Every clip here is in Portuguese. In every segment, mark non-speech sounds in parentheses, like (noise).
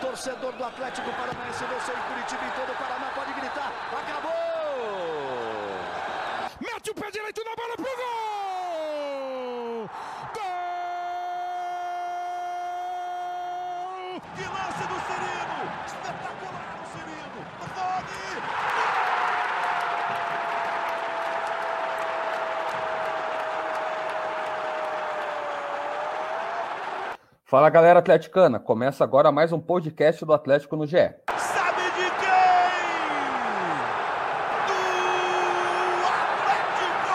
Torcedor do Atlético Paranaense, você em Curitiba e todo o Paraná pode gritar. Acabou! Mete o pé direito na bola pro gol! Gol! Que lance do Cirino! Espetacular o Cirino! Pode! Fala galera atleticana, começa agora mais um podcast do Atlético no GE. Sabe de quem? Do Atlético!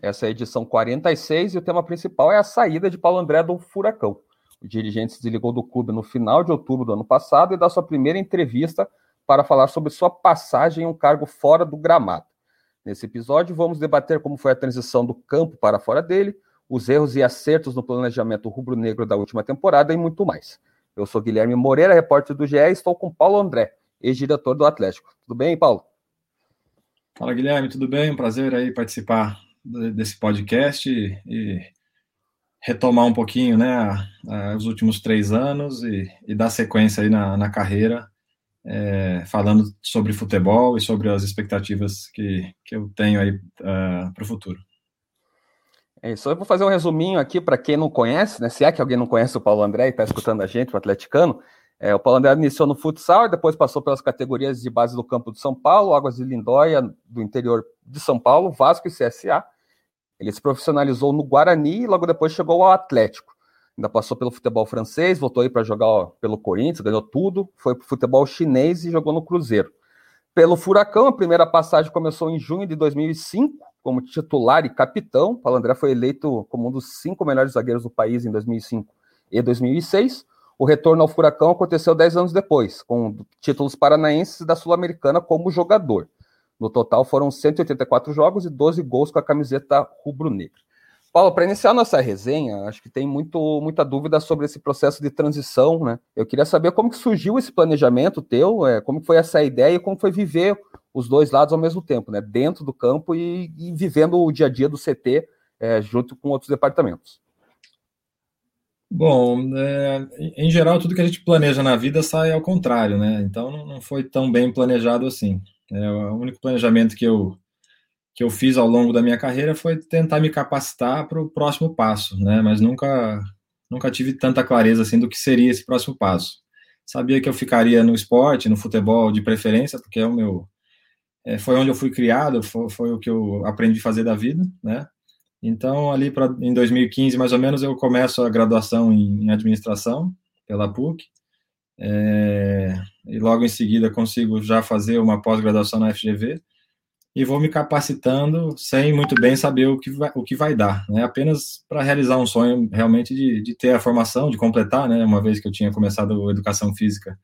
Essa é a edição 46 e o tema principal é a saída de Paulo André do Furacão. O dirigente se desligou do clube no final de outubro do ano passado e dá sua primeira entrevista para falar sobre sua passagem em um cargo fora do gramado. Nesse episódio, vamos debater como foi a transição do campo para fora dele, os erros e acertos no planejamento rubro-negro da última temporada e muito mais. Eu sou Guilherme Moreira, repórter do GE, e estou com Paulo André, ex-diretor do Atlético. Tudo bem, Paulo? Fala, Guilherme, tudo bem? Um prazer aí participar desse podcast e, retomar um pouquinho, né, os últimos três anos e, e dar sequência aí na, na carreira, é, falando sobre futebol e sobre as expectativas que, que eu tenho aí uh, para o futuro. É isso. Eu vou fazer um resuminho aqui para quem não conhece, né? Se é que alguém não conhece o Paulo André e está escutando a gente, o atleticano. É, o Paulo André iniciou no futsal depois passou pelas categorias de base do campo de São Paulo, Águas de Lindóia, do interior de São Paulo, Vasco e CSA. Ele se profissionalizou no Guarani e logo depois chegou ao Atlético. Ainda passou pelo futebol francês, voltou aí para jogar ó, pelo Corinthians, ganhou tudo, foi para o futebol chinês e jogou no Cruzeiro. Pelo Furacão, a primeira passagem começou em junho de 2005, como titular e capitão. Paulo André foi eleito como um dos cinco melhores zagueiros do país em 2005 e 2006. O retorno ao Furacão aconteceu dez anos depois, com títulos paranaenses da Sul-Americana como jogador. No total foram 184 jogos e 12 gols com a camiseta rubro-negra. Paulo, para iniciar nossa resenha, acho que tem muito, muita dúvida sobre esse processo de transição, né? Eu queria saber como que surgiu esse planejamento teu, é, como foi essa ideia e como foi viver os dois lados ao mesmo tempo, né? Dentro do campo e, e vivendo o dia a dia do CT é, junto com outros departamentos. Bom, é, em geral, tudo que a gente planeja na vida sai ao contrário, né? Então não foi tão bem planejado assim. É, o único planejamento que eu que eu fiz ao longo da minha carreira foi tentar me capacitar para o próximo passo, né? Mas nunca, nunca tive tanta clareza assim do que seria esse próximo passo. Sabia que eu ficaria no esporte, no futebol de preferência, porque é o meu, é, foi onde eu fui criado, foi, foi, o que eu aprendi a fazer da vida, né? Então ali para em 2015 mais ou menos eu começo a graduação em, em administração pela PUC. É, e logo em seguida consigo já fazer uma pós-graduação na FGV e vou me capacitando sem muito bem saber o que vai, o que vai dar, né? Apenas para realizar um sonho realmente de, de ter a formação, de completar, né? Uma vez que eu tinha começado educação física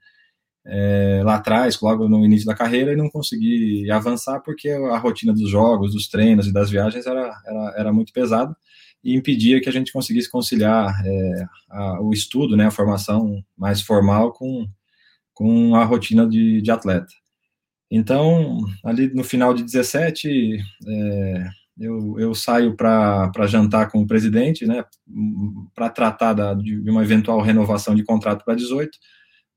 é, lá atrás, logo no início da carreira, e não consegui avançar porque a rotina dos jogos, dos treinos e das viagens era, era, era muito pesada e impedia que a gente conseguisse conciliar é, a, o estudo, né? A formação mais formal com, com a rotina de, de atleta. Então, ali no final de 17, é, eu, eu saio para jantar com o presidente, né, para tratar da, de uma eventual renovação de contrato para 18.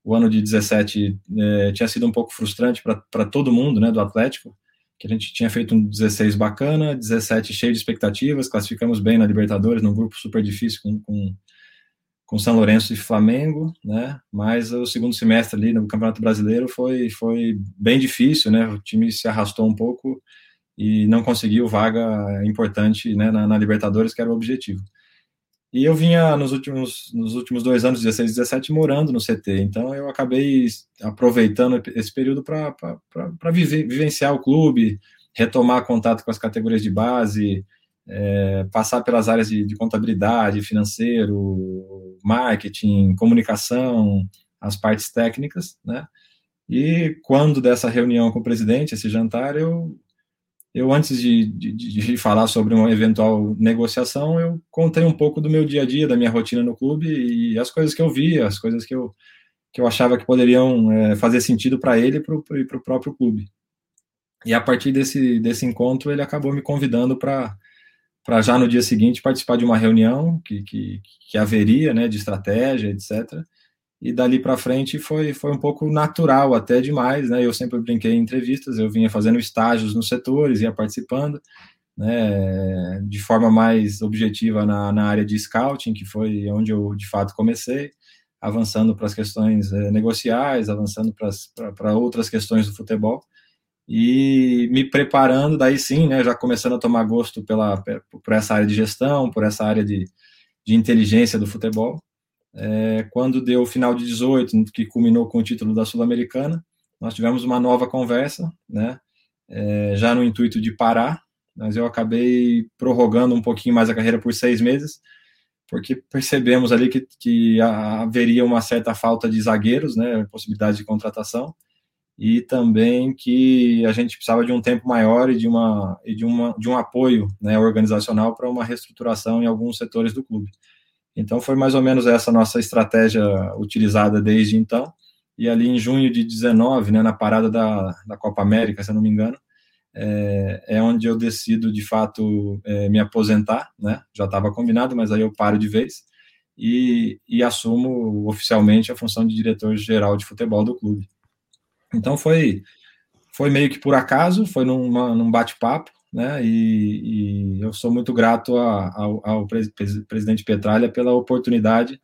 O ano de 17 é, tinha sido um pouco frustrante para todo mundo, né, do Atlético, que a gente tinha feito um 16 bacana, 17 cheio de expectativas, classificamos bem na Libertadores, num grupo super difícil com, com com São Lourenço e Flamengo, né? Mas o segundo semestre ali no Campeonato Brasileiro foi foi bem difícil, né? O time se arrastou um pouco e não conseguiu vaga importante, né, na, na Libertadores, que era o objetivo. E eu vinha nos últimos nos últimos dois anos, 16 e 17, morando no CT, então eu acabei aproveitando esse período para vivenciar o clube, retomar contato com as categorias de base, é, passar pelas áreas de, de, contabilidade, financeiro, marketing, comunicação, as partes técnicas, né? E quando dessa reunião com o presidente, esse jantar, eu, eu antes de, de, de, falar sobre uma eventual negociação, eu contei um pouco do meu dia a dia, da minha rotina no clube e as coisas que eu via, as coisas que eu, que eu achava que poderiam é, fazer sentido para ele e para o próprio clube. E a partir desse, desse encontro, ele acabou me convidando para já no dia seguinte participar de uma reunião que, que, que haveria, né, de estratégia, etc. E dali para frente foi, foi um pouco natural, até demais, né? Eu sempre brinquei em entrevistas, eu vinha fazendo estágios nos setores, ia participando, né, de forma mais objetiva na, na área de scouting, que foi onde eu de fato comecei, avançando para as questões é, negociais, avançando para outras questões do futebol e me preparando, daí sim, né, já começando a tomar gosto pela, por essa área de gestão, por essa área de, de inteligência do futebol. É, quando deu o final de 18, que culminou com o título da Sul-Americana, nós tivemos uma nova conversa, né, é, já no intuito de parar, mas eu acabei prorrogando um pouquinho mais a carreira por seis meses, porque percebemos ali que, que haveria uma certa falta de zagueiros, né, possibilidade de contratação, e também que a gente precisava de um tempo maior e de, uma, e de, uma, de um apoio né, organizacional para uma reestruturação em alguns setores do clube. Então foi mais ou menos essa nossa estratégia utilizada desde então, e ali em junho de 19, né, na parada da, da Copa América, se eu não me engano, é, é onde eu decido de fato é, me aposentar, né, já estava combinado, mas aí eu paro de vez, e, e assumo oficialmente a função de diretor-geral de futebol do clube. Então foi foi meio que por acaso, foi numa, num bate-papo, né? E, e, eu sou muito grato a, ao, presidente Petralha pela oportunidade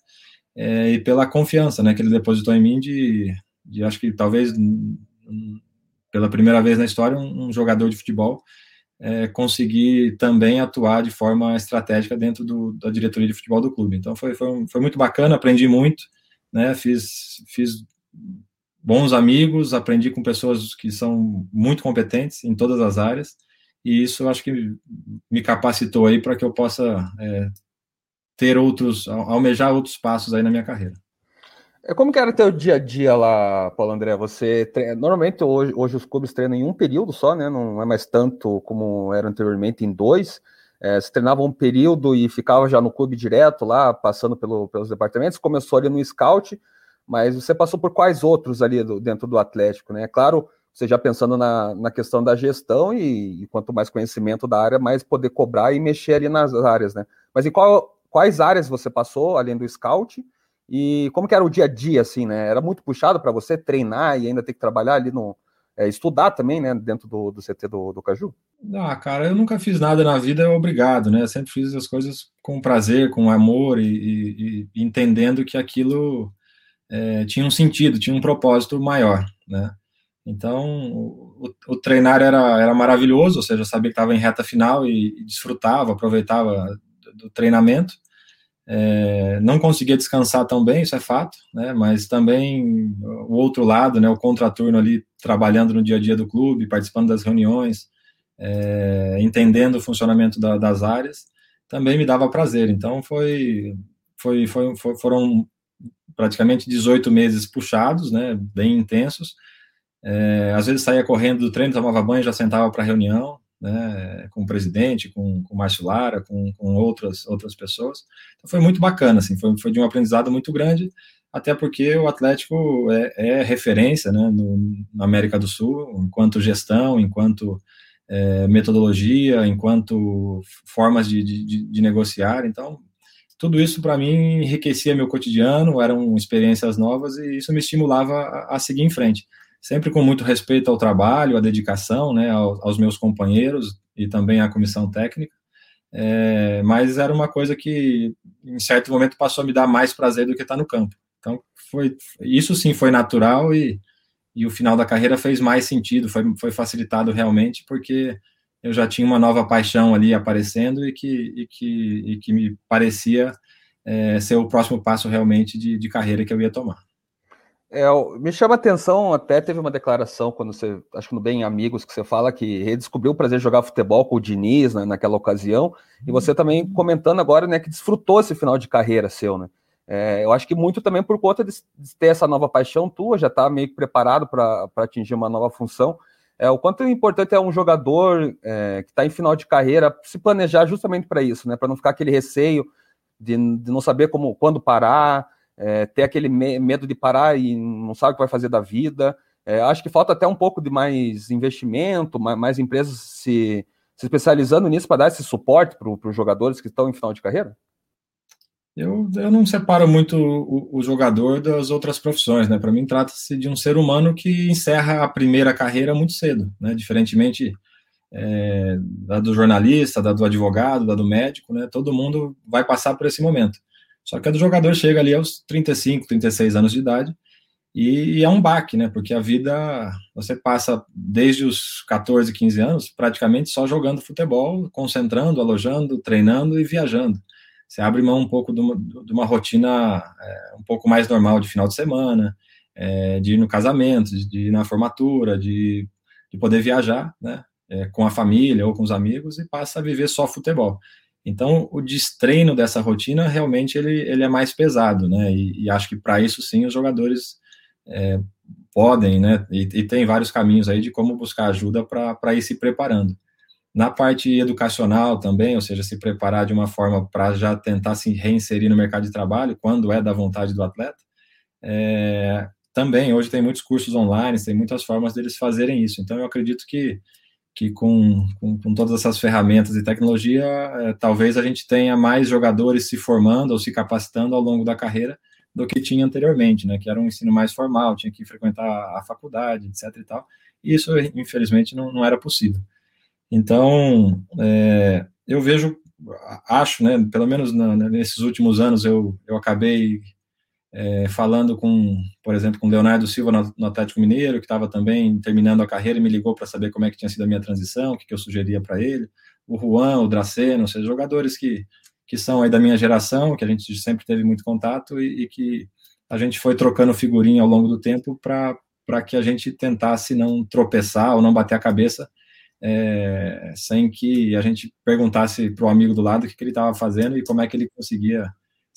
é, e pela confiança, né? Que ele depositou em mim de, de acho que talvez pela primeira vez na história um, um jogador de futebol é, conseguir também atuar de forma estratégica dentro do, da diretoria de futebol do clube. Então foi, foi, foi muito bacana, aprendi muito, né? Fiz fiz bons amigos, aprendi com pessoas que são muito competentes em todas as áreas, e isso eu acho que me capacitou aí para que eu possa é, ter outros, almejar outros passos aí na minha carreira. É como que era teu dia a dia lá, Paulo André? Você treina, normalmente hoje, hoje os clubes treinam em um período só, né? Não é mais tanto como era anteriormente em dois. É, você treinava um período e ficava já no clube direto lá, passando pelo, pelos departamentos. Começou ali no scout mas você passou por quais outros ali do, dentro do Atlético, né? Claro, você já pensando na, na questão da gestão e, e, quanto mais conhecimento da área, mais poder cobrar e mexer ali nas áreas, né? Mas em qual, quais áreas você passou, além do scout? E como que era o dia a dia, assim, né? Era muito puxado para você treinar e ainda ter que trabalhar ali no... É, estudar também, né, dentro do, do CT do, do Caju? Ah, cara, eu nunca fiz nada na vida obrigado, né? Eu sempre fiz as coisas com prazer, com amor e, e, e entendendo que aquilo é, tinha um sentido, tinha um propósito maior, né? Então, o, o treinar era, era maravilhoso, ou seja, eu sabia que estava em reta final e, e, desfrutava, aproveitava do, treinamento. É, não conseguia descansar tão bem, isso é fato, né? Mas também o outro lado, né? O contraturno ali trabalhando no dia a dia do clube, participando das reuniões, é, entendendo o funcionamento da, das áreas, também me dava prazer. Então foi, foi, foi, foram praticamente 18 meses puxados, né, bem intensos. É, às vezes saía correndo do treino, tomava banho, já sentava para reunião, né, com o presidente, com, com o Márcio Lara, com, com outras, outras pessoas. Então foi muito bacana, assim, foi, foi de um aprendizado muito grande, até porque o Atlético é, é referência né, no, na América do Sul, enquanto gestão, enquanto é, metodologia, enquanto formas de, de, de negociar. Então, tudo isso para mim enriquecia meu cotidiano, eram experiências novas e isso me estimulava a, a seguir em frente. Sempre com muito respeito ao trabalho, à dedicação, né, aos, meus companheiros e também à comissão técnica. É, mas era uma coisa que, em certo momento, passou a me dar mais prazer do que estar no campo. Então, foi, isso sim foi natural e, e o final da carreira fez mais sentido, foi, foi facilitado realmente, porque eu já tinha uma nova paixão ali aparecendo e que, e que, e que me parecia é, ser o próximo passo realmente de, de carreira que eu ia tomar. É, me chama a atenção, até teve uma declaração quando você, acho que no Bem Amigos, que você fala que redescobriu o prazer de jogar futebol com o Diniz né, naquela ocasião, e você também comentando agora né, que desfrutou esse final de carreira seu, né? É, eu acho que muito também por conta de, de ter essa nova paixão tua, já está meio que preparado para atingir uma nova função é, o quanto é importante é um jogador é, que está em final de carreira se planejar justamente para isso, né? Para não ficar aquele receio de, de, não saber como quando parar, é, ter aquele me medo de parar e não sabe o que vai fazer da vida. É, acho que falta até um pouco de mais investimento, mais, mais empresas se, se especializando nisso para dar esse suporte para os jogadores que estão em final de carreira? Eu, eu não separo muito o, o jogador das outras profissões, né? Para mim, trata-se de um ser humano que encerra a primeira carreira muito cedo, né? Diferentemente é, da do jornalista, da do advogado, da do médico, né? Todo mundo vai passar por esse momento. Só que a do jogador chega ali aos 35, 36 anos de idade e, e é um baque, né? Porque a vida, você passa desde os 14, 15 anos praticamente só jogando futebol, concentrando, alojando, treinando e viajando você abre mão um pouco de uma, de uma rotina é, um pouco mais normal de final de semana, é, de ir no casamento, de ir na formatura, de, de poder viajar, né, é, com a família ou com os amigos e passa a viver só futebol. Então, o destreino dessa rotina realmente ele, ele é mais pesado, né, e, e acho que para isso sim os jogadores é, podem, né, e, e tem vários caminhos aí de como buscar ajuda para ir se preparando. Na parte educacional também, ou seja, se preparar de uma forma para já tentar se reinserir no mercado de trabalho, quando é da vontade do atleta. É, também, hoje tem muitos cursos online, tem muitas formas deles fazerem isso. Então, eu acredito que, que com, com, com todas essas ferramentas e tecnologia, é, talvez a gente tenha mais jogadores se formando ou se capacitando ao longo da carreira do que tinha anteriormente, né? Que era um ensino mais formal, tinha que frequentar a faculdade, etc. e tal. E isso, infelizmente, não, não era possível. Então, é, eu vejo, acho, né, pelo menos na, nesses últimos anos, eu, eu acabei é, falando com, por exemplo, com Leonardo Silva no, Atlético Mineiro, que estava também terminando a carreira e me ligou para saber como é que tinha sido a minha transição, o que, que eu sugeria para ele. O Juan, o Draceno, ou seja, jogadores que, que são aí da minha geração, que a gente sempre teve muito contato e, e que a gente foi trocando figurinha ao longo do tempo para que a gente tentasse não tropeçar ou não bater a cabeça é, sem que a gente perguntasse para o amigo do lado o que, que ele estava fazendo e como é que ele conseguia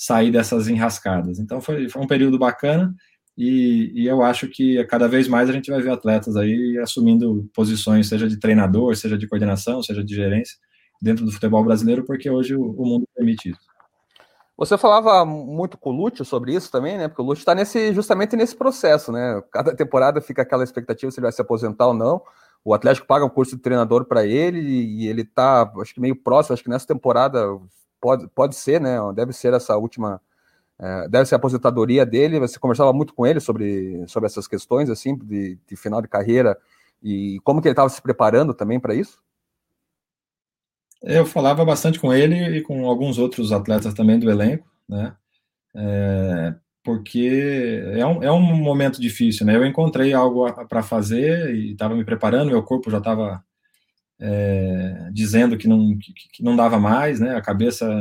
sair dessas enrascadas. Então foi, foi um período bacana e, e, eu acho que cada vez mais a gente vai ver atletas aí assumindo posições, seja de treinador, seja de coordenação, seja de gerência, dentro do futebol brasileiro, porque hoje o, o mundo permite isso. Você falava muito com o Lúcio sobre isso também, né? Porque o Lúcio está nesse, justamente nesse processo, né? Cada temporada fica aquela expectativa se ele vai se aposentar ou não o Atlético paga um curso de treinador para ele e ele está, acho que meio próximo, acho que nessa temporada pode, pode ser, né? Deve ser essa última, é, deve ser a aposentadoria dele. Você conversava muito com ele sobre, sobre essas questões, assim, de, de final de carreira e como que ele estava se preparando também para isso? Eu falava bastante com ele e com alguns outros atletas também do elenco, né? É, porque é um, é um momento difícil, né? Eu encontrei algo para fazer e estava me preparando, meu corpo já estava é, dizendo que não, que, que, não dava mais, né? A cabeça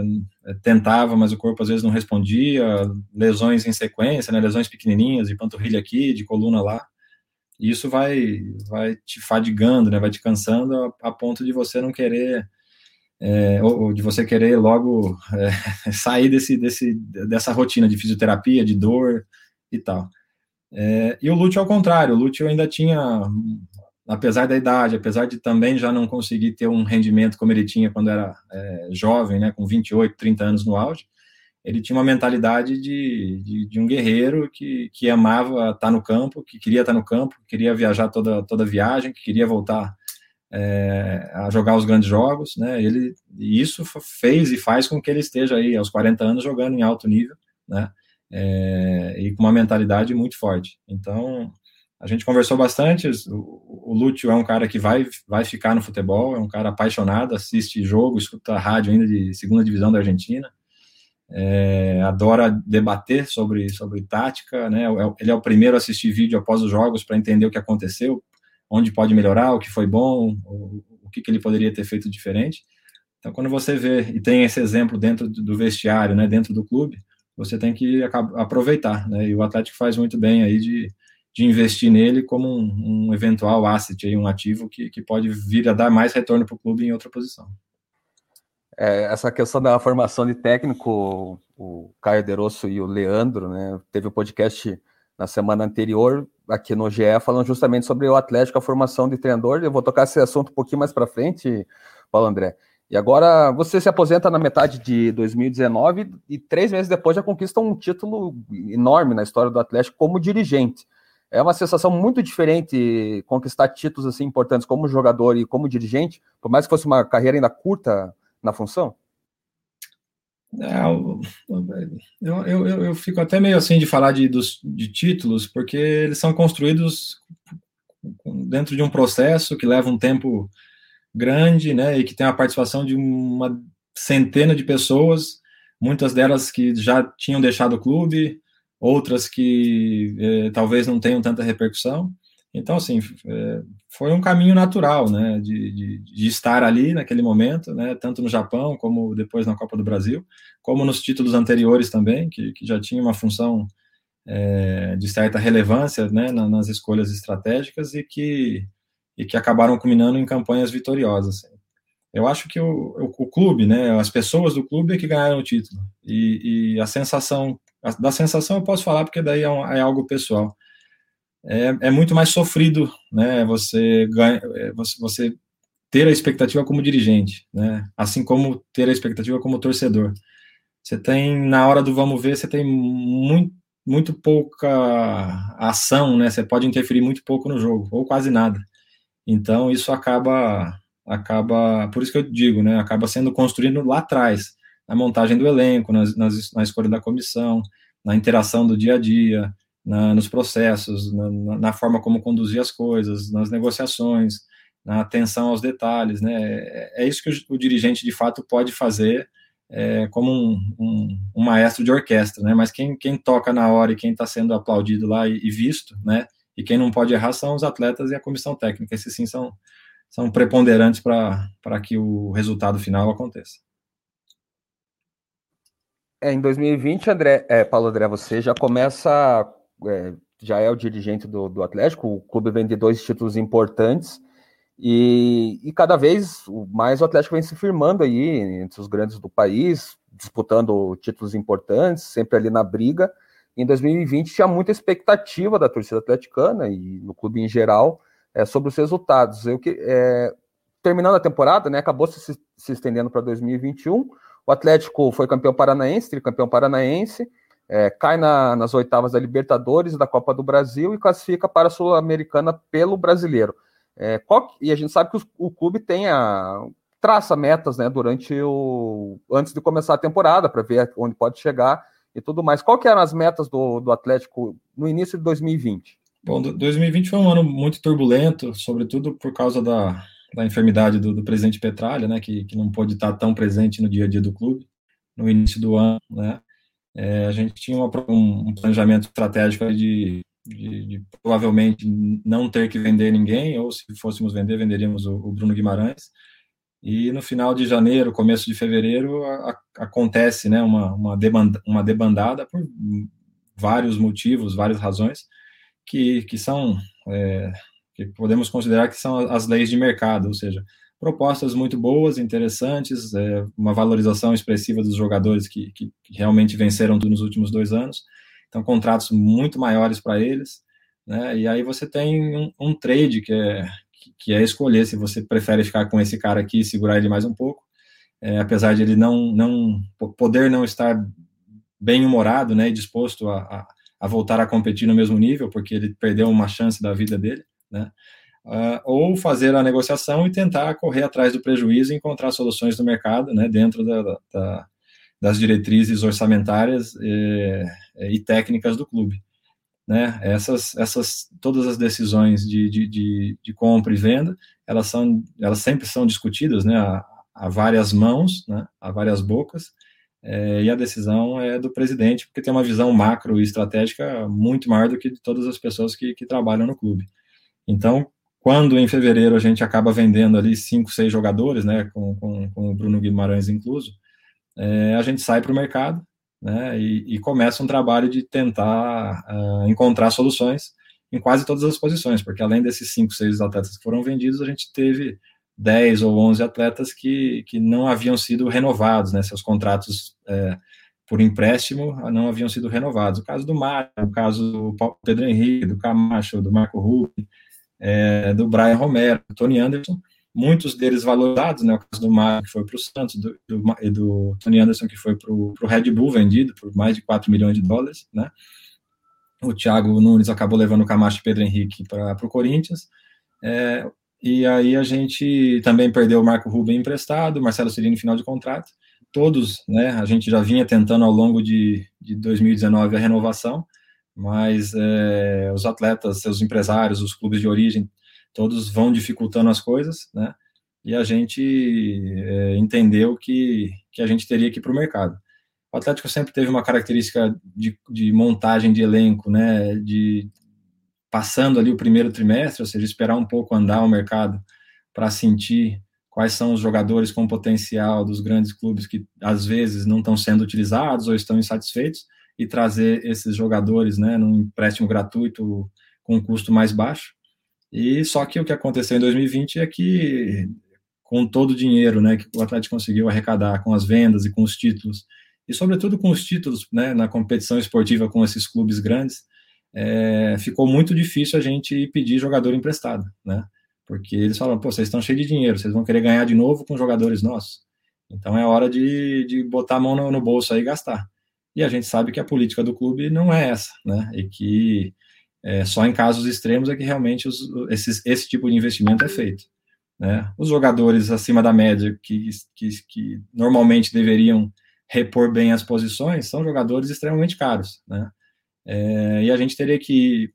é, tentava, mas o corpo às vezes não respondia, lesões em sequência, né? Lesões pequenininhas, de panturrilha aqui, de coluna lá. E isso vai, vai te fadigando, né? Vai te cansando a, a ponto de você não querer é, ou, de você querer logo é, (laughs) sair desse, desse, dessa rotina de fisioterapia, de dor e tal. É, e o Lúcio ao contrário, o Lúcio ainda tinha, apesar da idade, apesar de também já não conseguir ter um rendimento como ele tinha quando era é, jovem, né, com 28, 30 anos no auge, ele tinha uma mentalidade de, de, de, um guerreiro que, que amava estar no campo, que queria estar no campo, queria viajar toda, toda viagem, que queria voltar é, a jogar os grandes jogos, né? Ele e isso fez e faz com que ele esteja aí aos 40 anos jogando em alto nível, né? É, e com uma mentalidade muito forte. Então a gente conversou bastante. O, o Lúcio é um cara que vai vai ficar no futebol, é um cara apaixonado, assiste jogo, escuta rádio ainda de segunda divisão da Argentina. É, adora debater sobre, sobre tática, né? É ele é o primeiro a assistir vídeo após os jogos para entender o que aconteceu, onde pode melhorar, o que foi bom, o, o que, que ele poderia ter feito diferente. Então, quando você vê e tem esse exemplo dentro do vestiário, né, dentro do clube, você tem que aproveitar, né? E o Atlético faz muito bem aí de, de investir nele como um, um eventual asset, aí, um ativo que, que pode vir a dar mais retorno para o clube em outra posição. É, essa questão da formação de técnico, o Caio Derosso e o Leandro, né? Teve o um podcast na semana anterior aqui no GE falando justamente sobre o Atlético, a formação de treinador. Eu vou tocar esse assunto um pouquinho mais para frente, Paulo André. E agora você se aposenta na metade de 2019 e três meses depois já conquista um título enorme na história do Atlético como dirigente. É uma sensação muito diferente conquistar títulos assim importantes como jogador e como dirigente, por mais que fosse uma carreira ainda curta na função? É, eu, eu, eu, eu, fico até meio assim de falar de, dos, de títulos, porque eles são construídos dentro de um processo que leva um tempo grande, né, e que tem a participação de uma centena de pessoas, muitas delas que já tinham deixado o clube, outras que eh, talvez não tenham tanta repercussão. Então, assim, é, foi um caminho natural, né, de, de, de, estar ali naquele momento, né, tanto no Japão como depois na Copa do Brasil, como nos títulos anteriores também, que, que já tinha uma função é, de certa relevância, né, nas escolhas estratégicas e que, e que acabaram culminando em campanhas vitoriosas. Eu acho que o, o, o clube, né, as pessoas do clube é que ganharam o título, e, e a sensação, da sensação eu posso falar porque daí é, um, é algo pessoal, é, é muito mais sofrido, né? Você ganha, é, você, ter a expectativa como dirigente, né? Assim como ter a expectativa como torcedor. Você tem na hora do vamos ver, você tem muito, muito pouca ação, né? Você pode interferir muito pouco no jogo ou quase nada. Então isso acaba acaba, por isso que eu digo, né? Acaba sendo construído lá atrás, na montagem do elenco, nas, nas, na escolha da comissão, na interação do dia a dia, na, nos processos, na, na, forma como conduzir as coisas, nas negociações, na atenção aos detalhes, né? É, é isso que o, o, dirigente de fato pode fazer é, como um, um, um, maestro de orquestra, né? Mas quem, quem toca na hora e quem está sendo aplaudido lá e, e, visto, né? E quem não pode errar são os atletas e a comissão técnica. Esses sim são, são preponderantes para que o resultado final aconteça. É, em 2020, André, é, Paulo André, você já começa é, já é o dirigente do, do Atlético, o clube vem de dois títulos importantes e, e, cada vez mais o Atlético vem se firmando aí entre os grandes do país, disputando títulos importantes, sempre ali na briga. Em 2020 tinha muita expectativa da torcida atleticana e no clube em geral é, sobre os resultados. Eu que é, terminando a temporada, né, acabou se, se estendendo para 2021. O Atlético foi campeão paranaense, tricampeão paranaense, é, cai na, nas oitavas da Libertadores, da Copa do Brasil e classifica para a Sul-Americana pelo brasileiro. É, qual, e a gente sabe que o, clube tem a traça metas né, durante o antes de começar a temporada para ver onde pode chegar e tudo mais. Qual que eram as metas do, do Atlético no início de 2020? Bom, 2020 foi um ano muito turbulento, sobretudo por causa da, da enfermidade do, do presidente Petralha, né, que, que não pôde estar tão presente no dia a dia do clube no início do ano, né, é, a gente tinha uma, um, planejamento estratégico de, de, de, provavelmente não ter que vender ninguém, ou se fôssemos vender, venderíamos o, o Bruno Guimarães. E no final de janeiro, começo de fevereiro, a, a, acontece né, uma, uma, debanda, uma debandada por vários motivos, várias razões, que, que são, é, que podemos considerar que são as leis de mercado, ou seja, propostas muito boas, interessantes, é, uma valorização expressiva dos jogadores que, que, realmente venceram nos últimos dois anos, então contratos muito maiores para eles, né? E aí você tem um, um, trade que é que é escolher se você prefere ficar com esse cara aqui e segurar ele mais um pouco, é, apesar de ele não não poder não estar bem humorado, né, e disposto a, a, a voltar a competir no mesmo nível, porque ele perdeu uma chance da vida dele, né? uh, ou fazer a negociação e tentar correr atrás do prejuízo e encontrar soluções no mercado, né, dentro da, da, das diretrizes orçamentárias e, eh, e, técnicas do clube. Né? Essas, essas, todas as decisões de, de, de, de compra e venda, elas, são, elas sempre são discutidas né, a, a várias mãos, né, a várias bocas, é, e a decisão é do presidente, porque tem uma visão macro e estratégica muito maior do que de todas as pessoas que, que trabalham no clube. Então, quando em fevereiro a gente acaba vendendo ali cinco, seis jogadores, né, com, com, com o Bruno Guimarães incluso, é, a gente sai para o mercado né, e, e, começa um trabalho de tentar uh, encontrar soluções em quase todas as posições, porque além desses cinco, seis atletas que foram vendidos, a gente teve 10 ou 11 atletas que, que não haviam sido renovados, né, seus contratos é, por empréstimo não haviam sido renovados. O caso do Mário, o caso do Pedro Henrique, do Camacho, do Marco Rubio, é, do Brian Romero, do Tony Anderson, muitos deles valorizados, né, o caso do Mário, que foi para o Santos, do, do, do, Tony Anderson, que foi para o Red Bull, vendido por mais de 4 milhões de dólares, né, o Thiago Nunes acabou levando o Camacho e Pedro Henrique para o Corinthians. É, e aí a gente também perdeu o Marco Rubem emprestado, Marcelo Cirino final de contrato. Todos, né, a gente já vinha tentando ao longo de, de 2019 a renovação, mas é, os atletas, seus empresários, os clubes de origem, todos vão dificultando as coisas, né, e a gente é, entendeu que, que a gente teria que ir para o mercado. O Atlético sempre teve uma característica de, de montagem de elenco, né, de passando ali o primeiro trimestre, ou seja, esperar um pouco andar o mercado para sentir quais são os jogadores com potencial dos grandes clubes que às vezes não estão sendo utilizados ou estão insatisfeitos e trazer esses jogadores, né, num empréstimo gratuito com custo mais baixo. E só que o que aconteceu em 2020 é que com todo o dinheiro, né, que o Atlético conseguiu arrecadar com as vendas e com os títulos e sobretudo com os títulos, né, na competição esportiva com esses clubes grandes, é, ficou muito difícil a gente pedir jogador emprestado, né? Porque eles falam, pô, vocês estão cheios de dinheiro, vocês vão querer ganhar de novo com jogadores nossos. Então é hora de, de botar a mão no, no bolso aí e gastar. E a gente sabe que a política do clube não é essa, né? E que é, só em casos extremos é que realmente os, esses, esse tipo de investimento é feito. Né? Os jogadores acima da média, que, que, que normalmente deveriam repor bem as posições, são jogadores extremamente caros. Né? É, e a gente teria que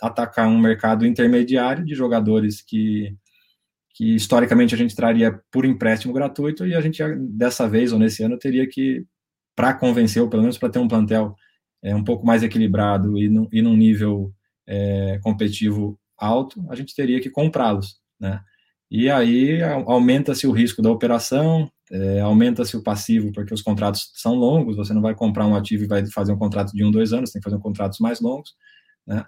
atacar um mercado intermediário de jogadores que, que historicamente a gente traria por empréstimo gratuito e a gente dessa vez ou nesse ano teria que para convencer ou pelo menos para ter um plantel é, um pouco mais equilibrado e, no, e num nível é, competitivo alto a gente teria que comprá-los né e aí aumenta-se o risco da operação é, aumenta-se o passivo, porque os contratos são longos, você não vai comprar um ativo e vai fazer um contrato de um, dois anos, tem que fazer um contratos mais longos, né?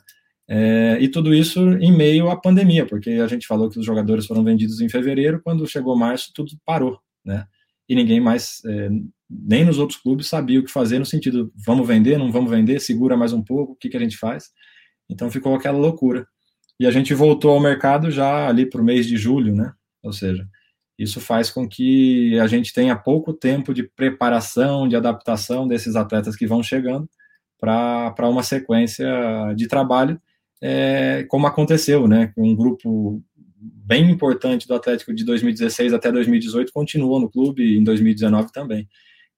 É, e tudo isso em meio à pandemia, porque a gente falou que os jogadores foram vendidos em fevereiro, quando chegou março, tudo parou, né? E ninguém mais, é, nem nos outros clubes, sabia o que fazer no sentido, vamos vender, não vamos vender, segura mais um pouco, o que, que a gente faz? Então ficou aquela loucura. E a gente voltou ao mercado já ali para o mês de julho, né? Ou seja, isso faz com que a gente tenha pouco tempo de preparação, de adaptação desses atletas que vão chegando para uma sequência de trabalho, é, como aconteceu, né? Um grupo bem importante do Atlético de 2016 até 2018 continuou no clube em 2019 também.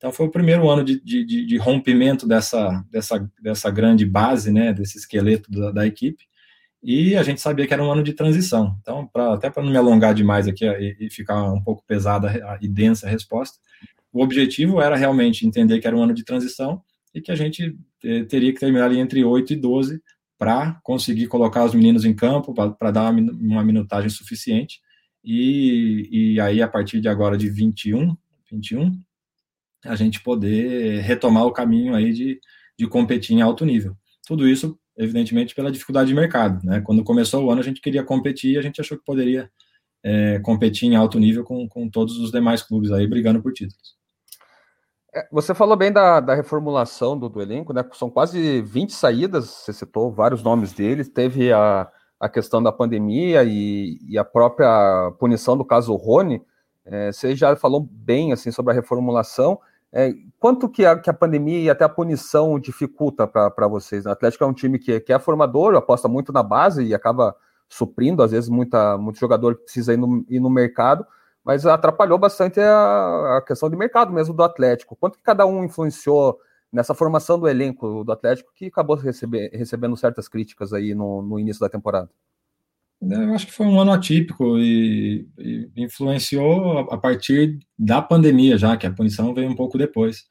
Então foi o primeiro ano de, de, de rompimento dessa, dessa, dessa grande base, né, desse esqueleto da, da equipe e a gente sabia que era um ano de transição. Então, pra, até para não me alongar demais aqui e, e, ficar um pouco pesada e densa a resposta, o objetivo era realmente entender que era um ano de transição e que a gente eh, teria que terminar ali entre 8 e 12 para conseguir colocar os meninos em campo, para dar uma, uma minutagem suficiente. E, e aí, a partir de agora, de 21, 21, a gente poder retomar o caminho aí de, de competir em alto nível. Tudo isso evidentemente pela dificuldade de mercado. Né? Quando começou o ano, a gente queria competir e a gente achou que poderia é, competir em alto nível com, com todos os demais clubes aí brigando por títulos. É, você falou bem da, da reformulação do, do, elenco, né? São quase 20 saídas, você citou vários nomes deles. Teve a, a questão da pandemia e, e a própria punição do caso Rony. É, você já falou bem assim sobre a reformulação. É, quanto que a, que a pandemia e até a punição dificulta para vocês? O Atlético é um time que, que é formador, aposta muito na base e acaba suprindo, às vezes, muita, muito jogador que precisa ir no, ir no mercado, mas atrapalhou bastante a, a, questão de mercado mesmo do Atlético. Quanto que cada um influenciou nessa formação do elenco do Atlético que acabou receber, recebendo certas críticas aí no, no início da temporada? Eu acho que foi um ano atípico e, e, influenciou a partir da pandemia já, que a punição veio um pouco depois.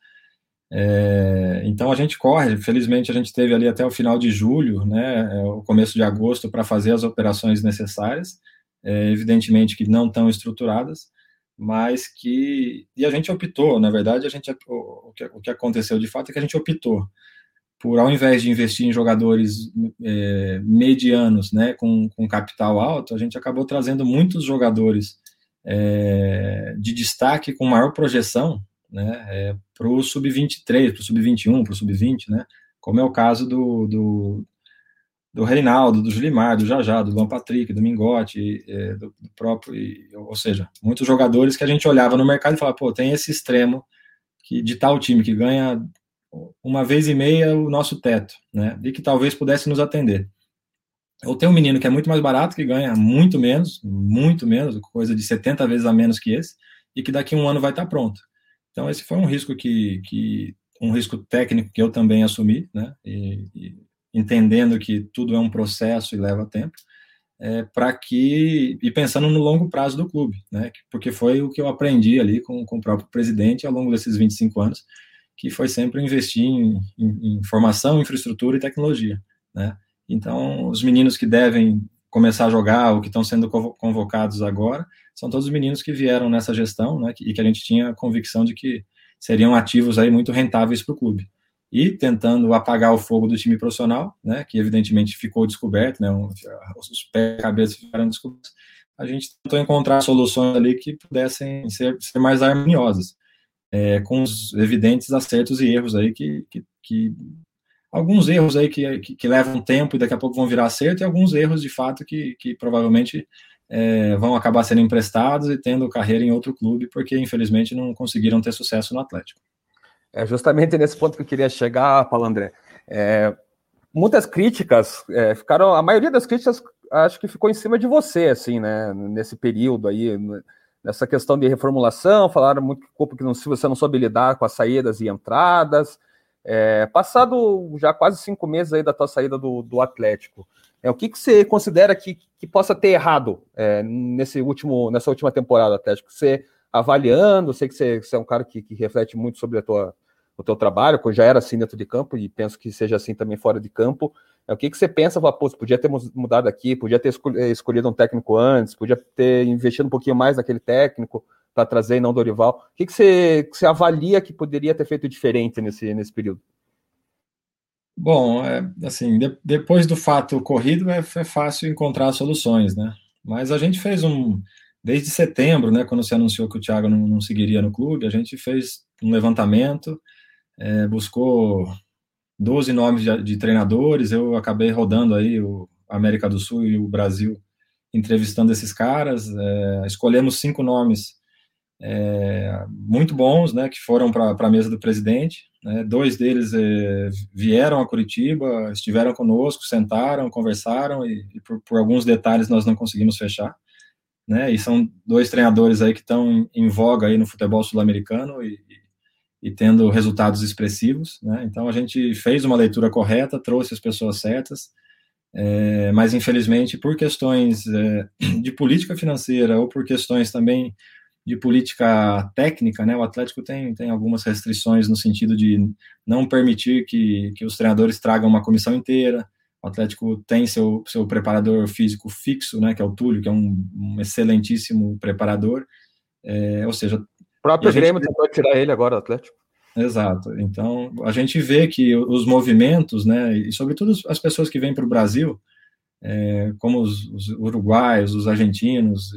É, então a gente corre, felizmente a gente teve ali até o final de julho, né, é, o começo de agosto para fazer as operações necessárias, é, evidentemente que não tão estruturadas, mas que e a gente optou, na verdade a gente o, o, que, o que aconteceu de fato é que a gente optou por ao invés de investir em jogadores é, medianos, né, com, com capital alto, a gente acabou trazendo muitos jogadores é, de destaque com maior projeção, né, é, para o sub-23, para o sub-21, para o sub-20, né, como é o caso do, do, do Reinaldo, do Julimar, do Jajá, do Van Patrick, do Mingote, é, do, do, próprio, e, ou seja, muitos jogadores que a gente olhava no mercado e falava, pô, tem esse extremo que de tal time que ganha uma vez e meia o nosso teto, né? E que talvez pudesse nos atender. Ou tem um menino que é muito mais barato, que ganha muito menos, muito menos, coisa de 70 vezes a menos que esse, e que daqui a um ano vai estar pronto. Então, esse foi um risco que, que um risco técnico que eu também assumi, né? E, e entendendo que tudo é um processo e leva tempo, é, para que e pensando no longo prazo do clube, né? Porque foi o que eu aprendi ali com, com o próprio presidente ao longo desses 25 anos, que foi sempre investir em, em, em formação, infraestrutura e tecnologia, né? Então, os meninos que devem começar a jogar ou que estão sendo convocados agora são todos os meninos que vieram nessa gestão, né? E que a gente tinha convicção de que seriam ativos aí muito rentáveis para o clube. E tentando apagar o fogo do time profissional, né, que evidentemente ficou descoberto, né, os pés e cabeças ficaram descobertos, a gente tentou encontrar soluções ali que pudessem ser, ser mais harmoniosas, é, com os evidentes acertos e erros aí que, que, que alguns erros aí que, que, que, levam tempo e daqui a pouco vão virar acerto e alguns erros de fato que, que provavelmente é, vão acabar sendo emprestados e tendo carreira em outro clube porque infelizmente não conseguiram ter sucesso no Atlético. É justamente nesse ponto que eu queria chegar, Paulo André. É, muitas críticas é, ficaram, a maioria das críticas acho que ficou em cima de você, assim, né? Nesse período aí, nessa questão de reformulação, falaram muito que não, se você não soube lidar com as saídas e entradas. É, passado já quase cinco meses aí da tua saída do, do Atlético, é, o que, que você considera que, que possa ter errado é, nesse último, nessa última temporada do Atlético? Você avaliando, sei que você, você é um cara que, que, reflete muito sobre a tua, o teu trabalho, que já era assim dentro de campo e penso que seja assim também fora de campo. É, o que, que você pensa, pô, podia ter mudado aqui, podia ter eh, escolhido um técnico antes, podia ter investido um pouquinho mais naquele técnico para trazer e não Dorival. O que, que, você, que você avalia que poderia ter feito diferente nesse, nesse período? Bom, é, assim, de, depois do fato ocorrido é, é fácil encontrar soluções, né? Mas a gente fez um, desde setembro, né, quando se anunciou que o Thiago não, não seguiria no clube, a gente fez um levantamento, é, buscou 12 nomes de, de, treinadores, eu acabei rodando aí o América do Sul e o Brasil, entrevistando esses caras, é, escolhemos cinco nomes é, muito bons, né, que foram para a mesa do presidente, né, dois deles é, vieram a Curitiba, estiveram conosco, sentaram, conversaram e, e por, por alguns detalhes nós não conseguimos fechar, né? E são dois treinadores aí que estão em, em voga aí no futebol sul-americano e, e, tendo resultados expressivos, né? Então a gente fez uma leitura correta, trouxe as pessoas certas, é, mas infelizmente por questões é, (clears throat) de política financeira ou por questões também de política técnica, né? O Atlético tem, tem algumas restrições no sentido de não permitir que, que os treinadores tragam uma comissão inteira, o Atlético tem seu, seu preparador físico fixo, né, que é o Túlio, que é um, um excelentíssimo preparador. É, ou seja. O próprio Grêmio tentou tirar ele agora do Atlético. Exato. Então, a gente vê que os movimentos, né, e sobretudo as pessoas que vêm para o Brasil, é, como os, os, uruguaios, os argentinos,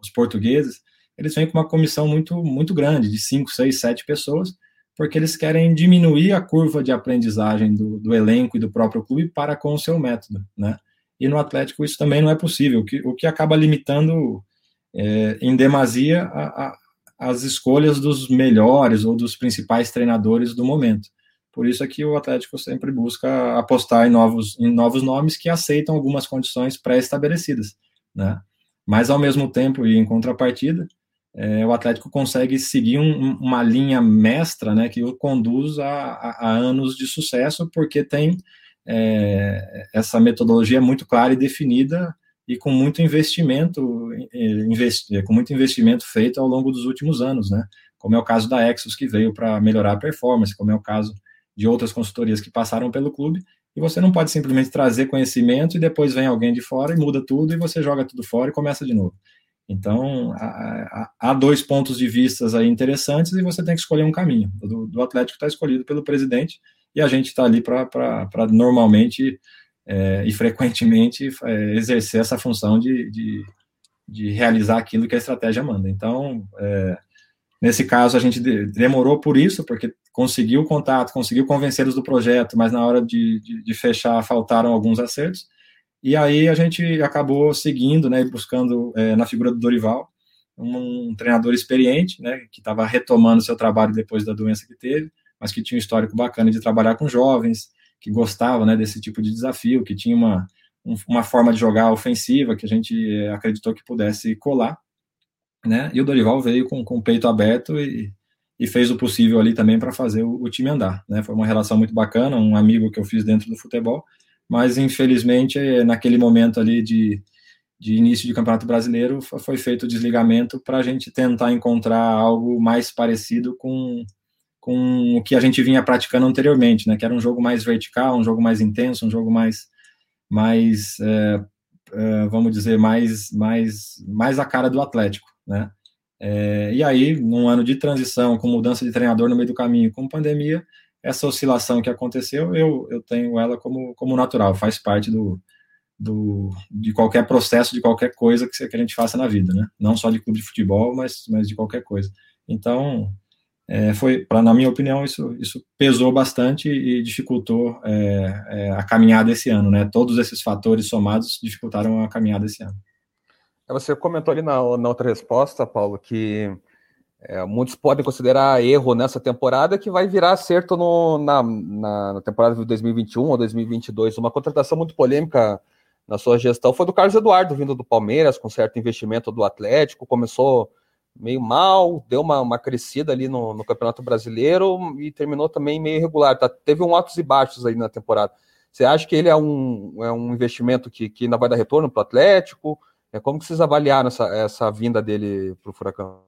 os portugueses, eles vêm com uma comissão muito, muito grande, de 5, 6, 7 pessoas, porque eles querem diminuir a curva de aprendizagem do, do, elenco e do próprio clube para com o seu método, né? E no Atlético isso também não é possível, o que, o que acaba limitando é, em demasia a, a, as escolhas dos melhores ou dos principais treinadores do momento. Por isso é que o Atlético sempre busca apostar em novos, em novos nomes que aceitam algumas condições pré-estabelecidas, né? Mas ao mesmo tempo e em contrapartida, é, o Atlético consegue seguir um, uma linha mestra, né, que o conduz a, a, a anos de sucesso, porque tem é, essa metodologia muito clara e definida e com muito investimento, investi com muito investimento feito ao longo dos últimos anos, né, como é o caso da Exos, que veio para melhorar a performance, como é o caso de outras consultorias que passaram pelo clube, e você não pode simplesmente trazer conhecimento e depois vem alguém de fora e muda tudo e você joga tudo fora e começa de novo. Então, há, dois pontos de vista aí interessantes e você tem que escolher um caminho. Do, do Atlético está escolhido pelo presidente e a gente está ali para normalmente é, e frequentemente (laughs) é, exercer essa função de, de, de, realizar aquilo que a estratégia manda. Então, é, nesse caso, a gente demorou por isso, porque conseguiu o contato, conseguiu convencê-los do projeto, mas na hora de, de, fechar faltaram alguns acertos. E aí a gente acabou seguindo, né, buscando é, na figura do Dorival, um, um treinador experiente, né, que estava retomando seu trabalho depois da doença que teve, mas que tinha um histórico bacana de trabalhar com jovens, que gostava né, desse tipo de desafio, que tinha uma, uma forma de jogar ofensiva que a gente eh, acreditou que pudesse colar, né? E o Dorival veio com, com o peito aberto e, e fez o possível ali também para fazer o, o, time andar, né? Foi uma relação muito bacana, um amigo que eu fiz dentro do futebol, mas infelizmente eh, naquele momento ali de, de início de campeonato brasileiro foi feito o desligamento para a gente tentar encontrar algo mais parecido com com o que a gente vinha praticando anteriormente, né? Que era um jogo mais vertical, um jogo mais intenso, um jogo mais, mais é, é, vamos dizer, mais, mais, mais a cara do Atlético, né? É, e aí, num ano de transição, com mudança de treinador no meio do caminho, com pandemia, essa oscilação que aconteceu, eu, eu tenho ela como, como natural, faz parte do, do, de qualquer processo, de qualquer coisa que, que a gente faça na vida, né? Não só de clube de futebol, mas, mas de qualquer coisa. Então, é, foi, pra, na minha opinião, isso, isso pesou bastante e dificultou é, é, a caminhada esse ano, né? Todos esses fatores somados dificultaram a caminhada esse ano. É, você comentou ali na, na outra resposta, Paulo, que é, muitos podem considerar erro nessa temporada que vai virar acerto no, na, na, temporada de 2021 ou 2022. Uma contratação muito polêmica na sua gestão foi do Carlos Eduardo, vindo do Palmeiras, com certo investimento do Atlético, começou meio mal, deu uma, uma crescida ali no, no, Campeonato Brasileiro e terminou também meio irregular. Tá? Teve um altos e baixos aí na temporada. Você acha que ele é um, é um investimento que, que ainda vai dar retorno para o Atlético? É, como que vocês avaliaram essa, essa vinda dele para o Furacão?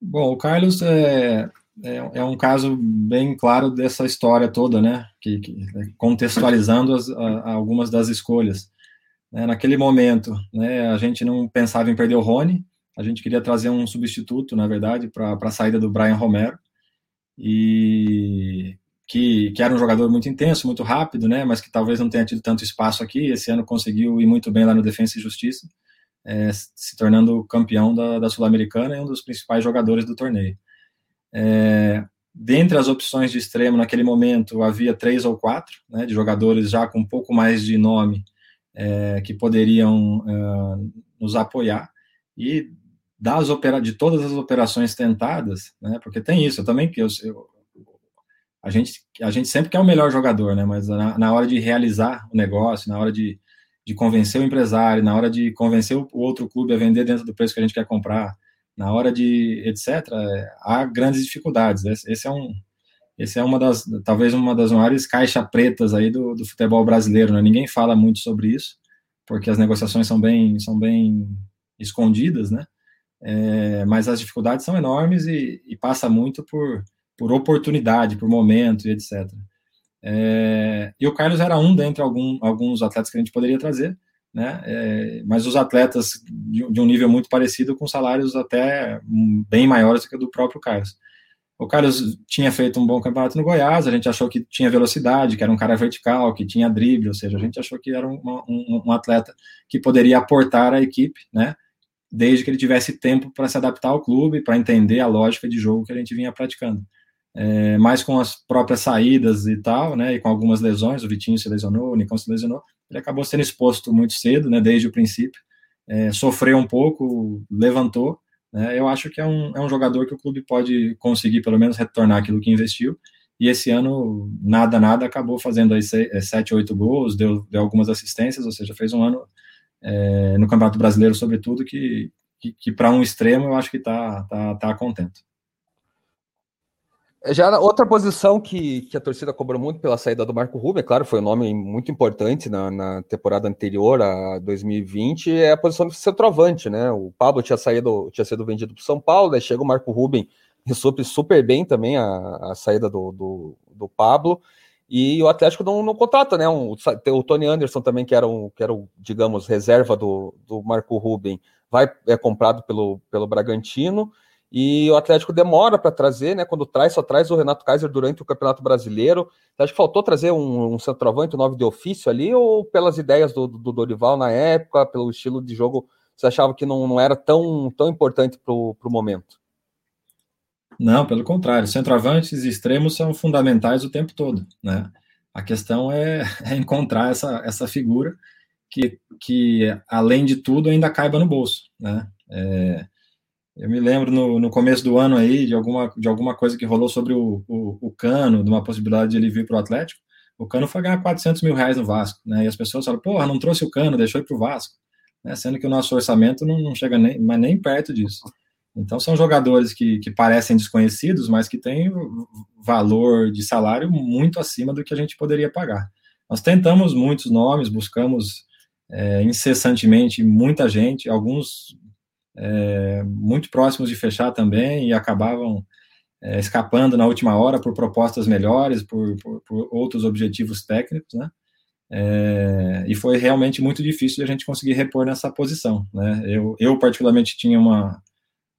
Bom, o Carlos é, é, é, um caso bem claro dessa história toda, né? Que, que né, contextualizando as, a, algumas das escolhas. É, naquele momento, né, a gente não pensava em perder o Rony, a gente queria trazer um substituto, na verdade, para a saída do Brian Romero, e que, que era um jogador muito intenso, muito rápido, né, mas que talvez não tenha tido tanto espaço aqui. Esse ano conseguiu ir muito bem lá no Defensa e Justiça, é, se tornando campeão da, da Sul-Americana e um dos principais jogadores do torneio. É, dentre as opções de extremo naquele momento havia três ou quatro, né, de jogadores já com um pouco mais de nome é, que poderiam é, nos apoiar. E das opera de todas as operações tentadas, né? Porque tem isso, eu também que eu, eu, a gente a gente sempre quer o melhor jogador, né? Mas na, na, hora de realizar o negócio, na hora de, de convencer o empresário, na hora de convencer o, outro clube a vender dentro do preço que a gente quer comprar, na hora de etc, é, há grandes dificuldades. Esse, esse é um esse é uma das talvez uma das maiores caixas pretas aí do, do futebol brasileiro, né? Ninguém fala muito sobre isso, porque as negociações são bem são bem escondidas, né? É, mas as dificuldades são enormes e, e, passa muito por, por oportunidade, por momento e etc. É, e o Carlos era um dentre algum, alguns atletas que a gente poderia trazer, né? É, mas os atletas de, de, um nível muito parecido, com salários até bem maiores do que o do próprio Carlos. O Carlos tinha feito um bom campeonato no Goiás, a gente achou que tinha velocidade, que era um cara vertical, que tinha drible, ou seja, a gente achou que era um, um, um atleta que poderia aportar à equipe, né? Desde que ele tivesse tempo para se adaptar ao clube, para entender a lógica de jogo que a gente vinha praticando. É, mas com as próprias saídas e tal, né, e com algumas lesões, o Vitinho se lesionou, o Nicão se lesionou, ele acabou sendo exposto muito cedo, né, desde o princípio, é, sofreu um pouco, levantou, né, eu acho que é um, é um jogador que o clube pode conseguir pelo menos retornar aquilo que investiu, e esse ano, nada, nada, acabou fazendo aí é, sete, oito gols, deu, deu algumas assistências, ou seja, fez um ano é, no Campeonato Brasileiro, sobretudo, que, que, que para um extremo eu acho que está tá, tá contento. É, já outra posição que, que a torcida cobrou muito pela saída do Marco Rubio, é claro, foi um nome muito importante na, na temporada anterior, a 2020, é a posição de centroavante, né? O Pablo tinha saído, tinha sido vendido para São Paulo, aí chega o Marco Rubem e supre super bem também a, a saída do, do, do Pablo. E o Atlético não, não contrata, né? Um, o Tony Anderson também, que era, um, que era digamos, reserva do, do Marco Ruben, vai é comprado pelo, pelo Bragantino. E o Atlético demora para trazer, né? Quando traz, só traz o Renato Kaiser durante o Campeonato Brasileiro. Acho que faltou trazer um, um centroavante, um nove de ofício ali, ou pelas ideias do, do Dorival na época, pelo estilo de jogo, você achava que não, não era tão, tão importante para o momento? Não, pelo contrário, centroavantes e extremos são fundamentais o tempo todo, né? A questão é, (laughs) é encontrar essa, essa figura que, que, além de tudo, ainda caiba no bolso, né? É, Eu me lembro no, no começo do ano aí de alguma, de alguma coisa que rolou sobre o, o, o Cano, de uma possibilidade de ele vir para o Atlético. O Cano foi ganhar 400 mil reais no Vasco, né? E as pessoas falam, porra, não trouxe o Cano, deixou ir para o Vasco. Né? Sendo que o nosso orçamento não, não chega nem, mas nem perto disso. Então são jogadores que, que parecem desconhecidos, mas que têm valor de salário muito acima do que a gente poderia pagar. Nós tentamos muitos nomes, buscamos é, incessantemente muita gente, alguns é, muito próximos de fechar também e acabavam é, escapando na última hora por propostas melhores, por, por, por outros objetivos técnicos, né? É, e foi realmente muito difícil a gente conseguir repor nessa posição, né? Eu, eu particularmente tinha uma,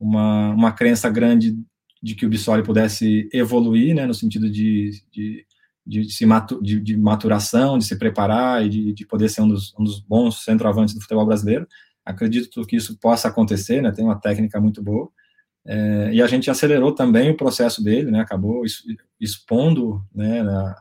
uma, uma crença grande de que o Bissoli pudesse evoluir, né, no sentido de, de, de, se matu, de, de maturação, de se preparar e de, de poder ser um dos, um dos bons centroavantes do futebol brasileiro. Acredito que isso possa acontecer, né, tem uma técnica muito boa. É, e a gente acelerou também o processo dele, né, acabou expondo né, na,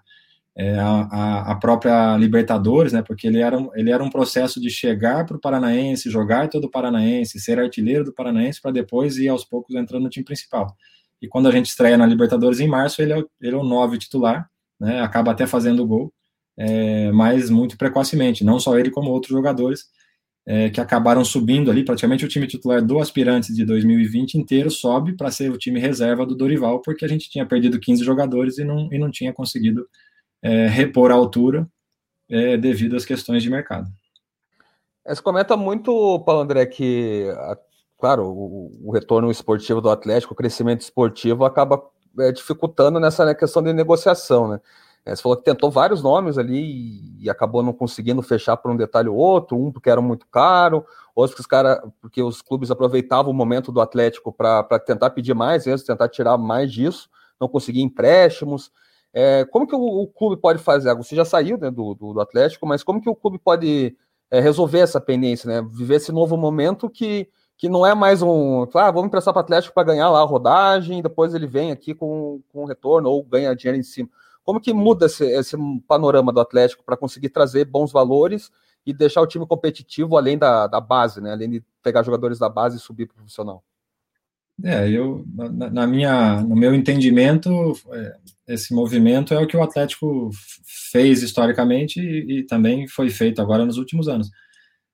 é, a, a, própria Libertadores, né, porque ele era, ele era um processo de chegar para o Paranaense, jogar todo o Paranaense, ser artilheiro do Paranaense, para depois ir aos poucos entrando no time principal. E quando a gente estreia na Libertadores em março, ele é, ele é o nove titular, né, acaba até fazendo gol, é, mas muito precocemente, não só ele como outros jogadores é, que acabaram subindo ali, praticamente o time titular do Aspirantes de 2020 inteiro sobe para ser o time reserva do Dorival, porque a gente tinha perdido 15 jogadores e não, e não tinha conseguido é, repor a altura é, devido às questões de mercado. Você comenta muito, Paulo André, que, claro, o, o, retorno esportivo do Atlético, o crescimento esportivo acaba é, dificultando nessa né, questão de negociação, né? É, você falou que tentou vários nomes ali e, acabou não conseguindo fechar por um detalhe ou outro, um porque era muito caro, outros porque os, cara, porque os clubes aproveitavam o momento do Atlético para tentar pedir mais, vezes, tentar tirar mais disso, não conseguir empréstimos. É, como que o, o, clube pode fazer? Você já saiu né, do, do, do, Atlético, mas como que o clube pode é, resolver essa pendência, né? Viver esse novo momento que, que não é mais um. Ah, vamos emprestar para o Atlético para ganhar lá a rodagem, depois ele vem aqui com, com retorno ou ganha dinheiro em cima. Como que muda esse, esse panorama do Atlético para conseguir trazer bons valores e deixar o time competitivo além da, da base, né? Além de pegar jogadores da base e subir para o profissional? É, eu, na, na, minha, no meu entendimento, é, esse movimento é o que o Atlético fez historicamente e, e também foi feito agora nos últimos anos.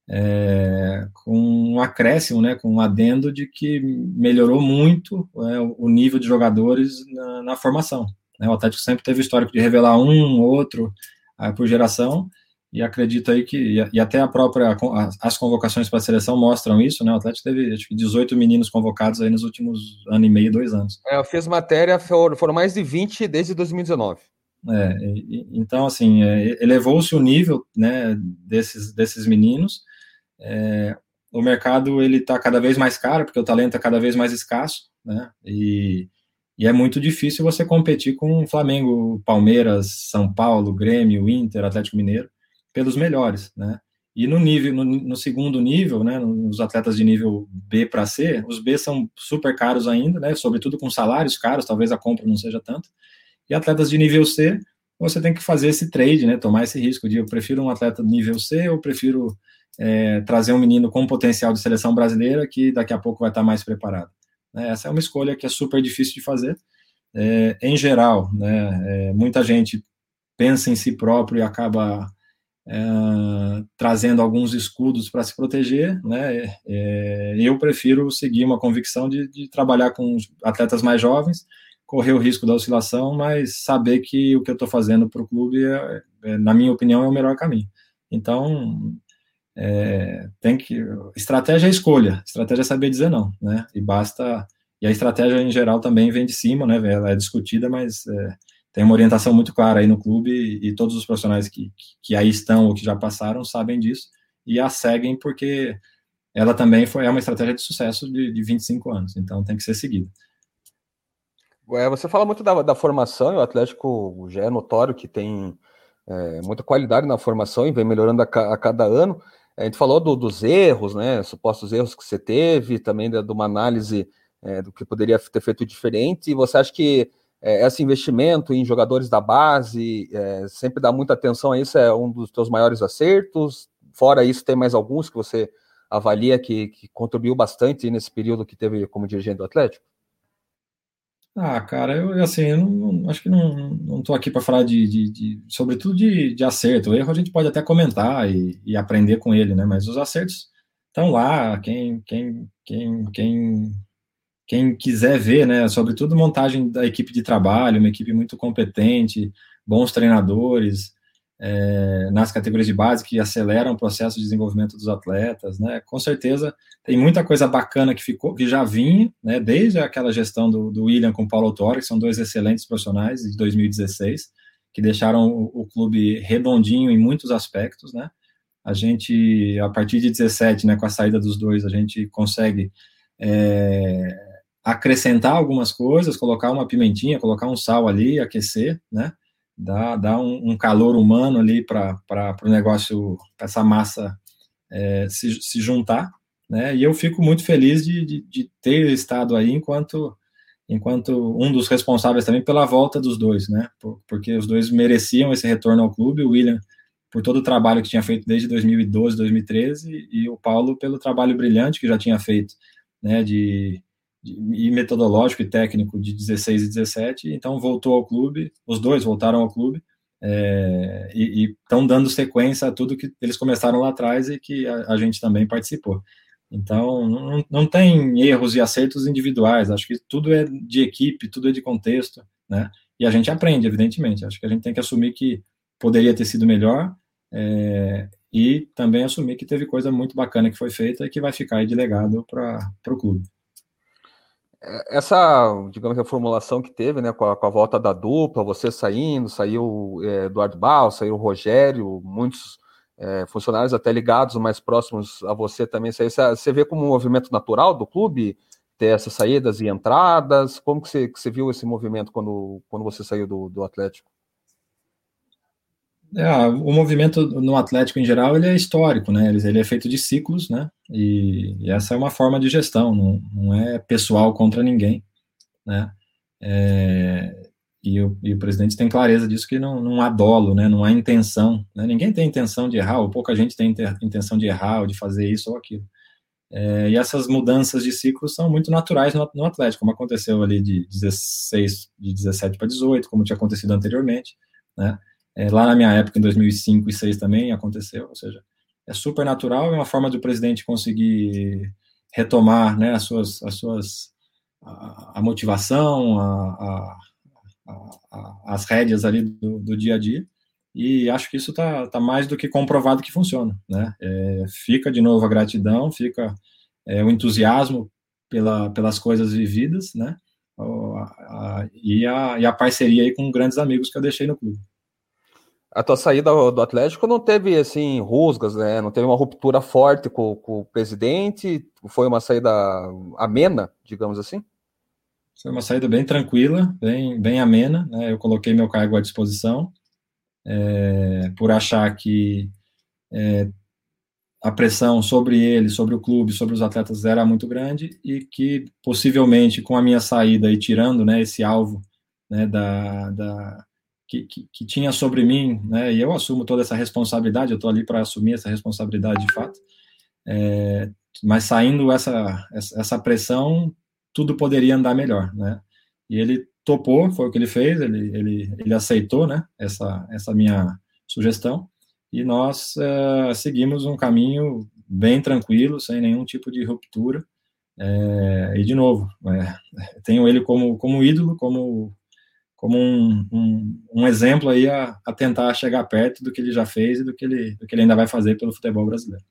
É, com um acréscimo, né, com um adendo de que melhorou muito é, o nível de jogadores na, na formação. Né? O Atlético sempre teve o histórico de revelar um, outro uh, por geração, e acredito aí que, e, até a própria, as convocações para a seleção mostram isso, né? O Atlético teve acho que 18 meninos convocados aí nos últimos ano e meio, dois anos. É, eu fiz matéria, foram, mais de 20 desde 2019. É, e, então, assim, é, elevou-se o nível né, desses, desses meninos. É, o mercado ele está cada vez mais caro, porque o talento é cada vez mais escasso, né? E, e é muito difícil você competir com Flamengo, Palmeiras, São Paulo, Grêmio, Inter, Atlético Mineiro pelos melhores, né? E no nível, no, no segundo nível, né, nos atletas de nível B para C, os B são super caros ainda, né, sobretudo com salários caros, talvez a compra não seja tanto. E atletas de nível C, você tem que fazer esse trade, né, tomar esse risco de eu prefiro um atleta de nível C, eu prefiro é, trazer um menino com potencial de seleção brasileira que daqui a pouco vai estar mais preparado. Né, essa é uma escolha que é super difícil de fazer. É, em geral, né, é, muita gente pensa em si próprio e acaba é, trazendo alguns escudos para se proteger, né? É, eu prefiro seguir uma convicção de, de, trabalhar com atletas mais jovens, correr o risco da oscilação, mas saber que o que eu estou fazendo para o clube, é, é, na minha opinião, é o melhor caminho. Então, é, tem que estratégia é escolha, estratégia é saber dizer não, né? E basta e a estratégia em geral também vem de cima, né? Ela é discutida, mas é, tem uma orientação muito clara aí no clube e, todos os profissionais que, que aí estão ou que já passaram sabem disso e a seguem porque ela também foi é uma estratégia de sucesso de, de 25 anos, então tem que ser seguida. É, você fala muito da, da formação e o Atlético já é notório que tem é, muita qualidade na formação e vem melhorando a, a cada ano. A gente falou do, dos erros, né, supostos erros que você teve, também de, de uma análise é, do que poderia ter feito diferente. E você acha que é, esse investimento em jogadores da base, é, sempre dá muita atenção a isso, é um dos teus maiores acertos. Fora isso, tem mais alguns que você avalia que, que contribuiu bastante nesse período que teve como dirigente do Atlético? Ah, cara, eu assim, eu não, acho que não, não tô aqui para falar de, de, de, sobretudo de, de acerto. O erro a gente pode até comentar e, e aprender com ele, né? Mas os acertos estão lá. Quem, quem, quem, quem, quem quiser ver, né? Sobretudo montagem da equipe de trabalho, uma equipe muito competente, bons treinadores, é, nas categorias de base que aceleram o processo de desenvolvimento dos atletas, né? Com certeza tem muita coisa bacana que ficou, que já vinha, né? Desde aquela gestão do, do William com o Paulo Autori, que são dois excelentes profissionais de 2016, que deixaram o, o, clube redondinho em muitos aspectos, né? A gente, a partir de 17, né, com a saída dos dois, a gente consegue é, acrescentar algumas coisas, colocar uma pimentinha, colocar um sal ali, aquecer, né? dá, dá um, um calor humano ali para o negócio, para essa massa é, se, se juntar, né? E eu fico muito feliz de, de, de, ter estado aí enquanto enquanto um dos responsáveis também pela volta dos dois, né? Porque os dois mereciam esse retorno ao clube, o William por todo o trabalho que tinha feito desde 2012, 2013 e o Paulo pelo trabalho brilhante que já tinha feito, né? De e metodológico e técnico de 16 e 17, então voltou ao clube, os dois voltaram ao clube, é, e estão dando sequência a tudo que eles começaram lá atrás e que a, a gente também participou. Então, não, não tem erros e acertos individuais, acho que tudo é de equipe, tudo é de contexto, né? E a gente aprende, evidentemente. Acho que a gente tem que assumir que poderia ter sido melhor é, e também assumir que teve coisa muito bacana que foi feita e que vai ficar aí de legado para o clube essa, digamos, a formulação que teve, né, com a, com a, volta da dupla, você saindo, saiu é, Eduardo Bal, saiu o Rogério, muitos é, funcionários até ligados, mais próximos a você também saiu. Você vê como um movimento natural do clube ter essas saídas e entradas? Como que você, que você viu esse movimento quando, quando você saiu do, do Atlético? É, o movimento no Atlético em geral ele é histórico, né? Ele, é feito de ciclos, né? E, e, essa é uma forma de gestão, não, não é pessoal contra ninguém, né? É, e, o, e, o, presidente tem clareza disso que não, não há dolo, né? Não há intenção, né? Ninguém tem intenção de errar, ou pouca gente tem intenção de errar, ou de fazer isso ou aquilo. É, e essas mudanças de ciclos são muito naturais no, no Atlético, como aconteceu ali de 16, de 17 para 18, como tinha acontecido anteriormente, né? É, lá na minha época, em 2005 e 2006 também aconteceu, ou seja, é super natural, é uma forma do presidente conseguir retomar né, as suas, as suas a, a motivação, a, a, as rédeas ali do, do, dia a dia, e acho que isso está tá mais do que comprovado que funciona, né, é, fica de novo a gratidão, fica é, o entusiasmo pela, pelas coisas vividas, né, e, a, e a parceria aí com grandes amigos que eu deixei no clube a tua saída do Atlético não teve assim rusgas, né? Não teve uma ruptura forte com, com, o presidente. Foi uma saída amena, digamos assim. Foi uma saída bem tranquila, bem, bem amena. Né? Eu coloquei meu cargo à disposição é, por achar que é, a pressão sobre ele, sobre o clube, sobre os atletas era muito grande e que possivelmente com a minha saída e tirando, né, esse alvo né, da, da que, que, que, tinha sobre mim, né, e eu assumo toda essa responsabilidade, eu estou ali para assumir essa responsabilidade de fato, é, mas saindo essa, essa pressão, tudo poderia andar melhor, né, e ele topou, foi o que ele fez, ele, ele, ele aceitou, né, essa, essa minha sugestão, e nós é, seguimos um caminho bem tranquilo, sem nenhum tipo de ruptura, é, e de novo, é, (laughs) tenho ele como, como ídolo, como como um, um, um exemplo aí a, a, tentar chegar perto do que ele já fez e do que ele, do que ele ainda vai fazer pelo futebol brasileiro.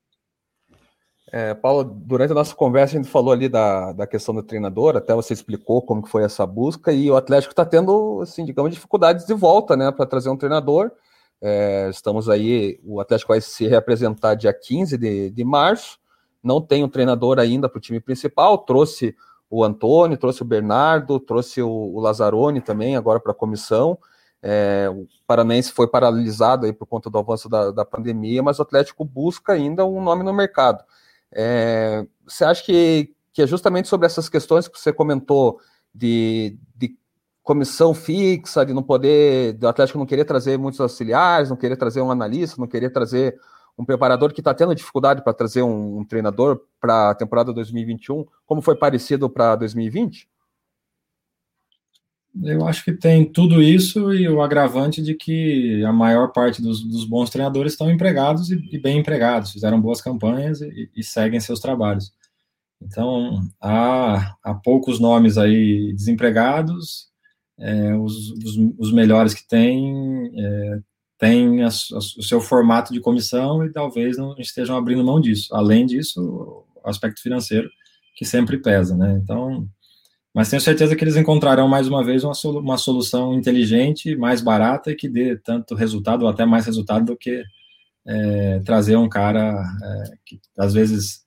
É, Paulo, durante a nossa conversa a gente falou ali da, da questão do treinador, até você explicou como que foi essa busca e o Atlético está tendo, assim, digamos, dificuldades de volta, né, para trazer um treinador. É, estamos aí, o Atlético vai se representar dia 15 de, de março, não tem um treinador ainda para o time principal, trouxe o Antônio, trouxe o Bernardo, trouxe o, o Lazzaroni também, agora para a comissão. É, o Paranense foi paralisado aí por conta do avanço da, da, pandemia, mas o Atlético busca ainda um nome no mercado. É, você acha que, que é justamente sobre essas questões que você comentou de, de comissão fixa, de não poder, do Atlético não querer trazer muitos auxiliares, não querer trazer um analista, não querer trazer um preparador que está tendo dificuldade para trazer um, um treinador para a temporada 2021, como foi parecido para 2020? Eu acho que tem tudo isso e o agravante de que a maior parte dos, dos bons treinadores estão empregados e, e, bem empregados, fizeram boas campanhas e, e seguem seus trabalhos. Então, há, há, poucos nomes aí desempregados, é, os, os, os, melhores que tem é, têm a, a, o seu formato de comissão e talvez não estejam abrindo mão disso. Além disso, o aspecto financeiro, que sempre pesa, né? Então, mas tenho certeza que eles encontrarão mais uma vez uma, solu uma solução inteligente, mais barata e que dê tanto resultado ou até mais resultado do que é, trazer um cara é, que às vezes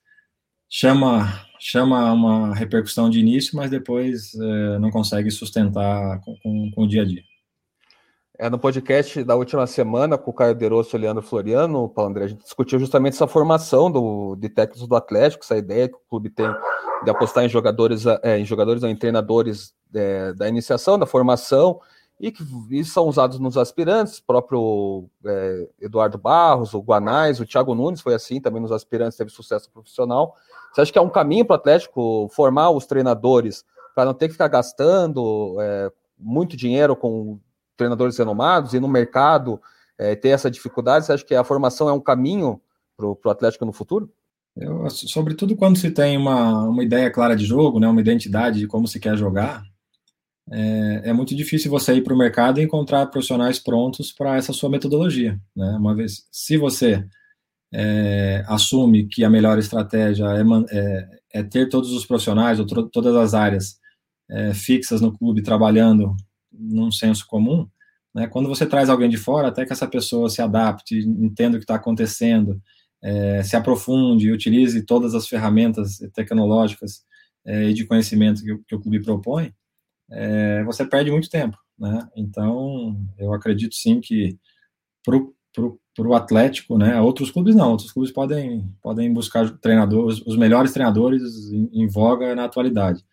chama chama uma repercussão de início, mas depois é, não consegue sustentar com, com, com, o dia a dia. É, no podcast da última semana, com o Caio Derosso e o Leandro Floriano, Paulo André, a gente discutiu justamente essa formação do, de técnicos do Atlético, essa ideia que o clube tem de apostar em jogadores, é, em jogadores ou em treinadores é, da iniciação, da formação, e que e são usados nos aspirantes, próprio é, Eduardo Barros, o Guanais, o Thiago Nunes foi assim, também nos aspirantes teve sucesso profissional. Você acha que é um caminho para o Atlético formar os treinadores para não ter que ficar gastando é, muito dinheiro com treinadores renomados e no mercado é, ter essa dificuldade? Você acha que a formação é um caminho para o Atlético no futuro? Eu, sobretudo quando se tem uma, uma ideia clara de jogo, né, uma identidade de como se quer jogar, é, é muito difícil você ir para o mercado e encontrar profissionais prontos para essa sua metodologia. Né? Uma vez, se você é, assume que a melhor estratégia é, é, é ter todos os profissionais ou todas as áreas é, fixas no clube trabalhando num senso comum, né, quando você traz alguém de fora, até que essa pessoa se adapte, entenda o que está acontecendo, é, se aprofunde utilize todas as ferramentas tecnológicas é, e de conhecimento que, que o clube propõe, é, você perde muito tempo, né? Então, eu acredito sim que para o Atlético, né? Outros clubes não, outros clubes podem, podem buscar treinadores, os melhores treinadores em, em voga na atualidade.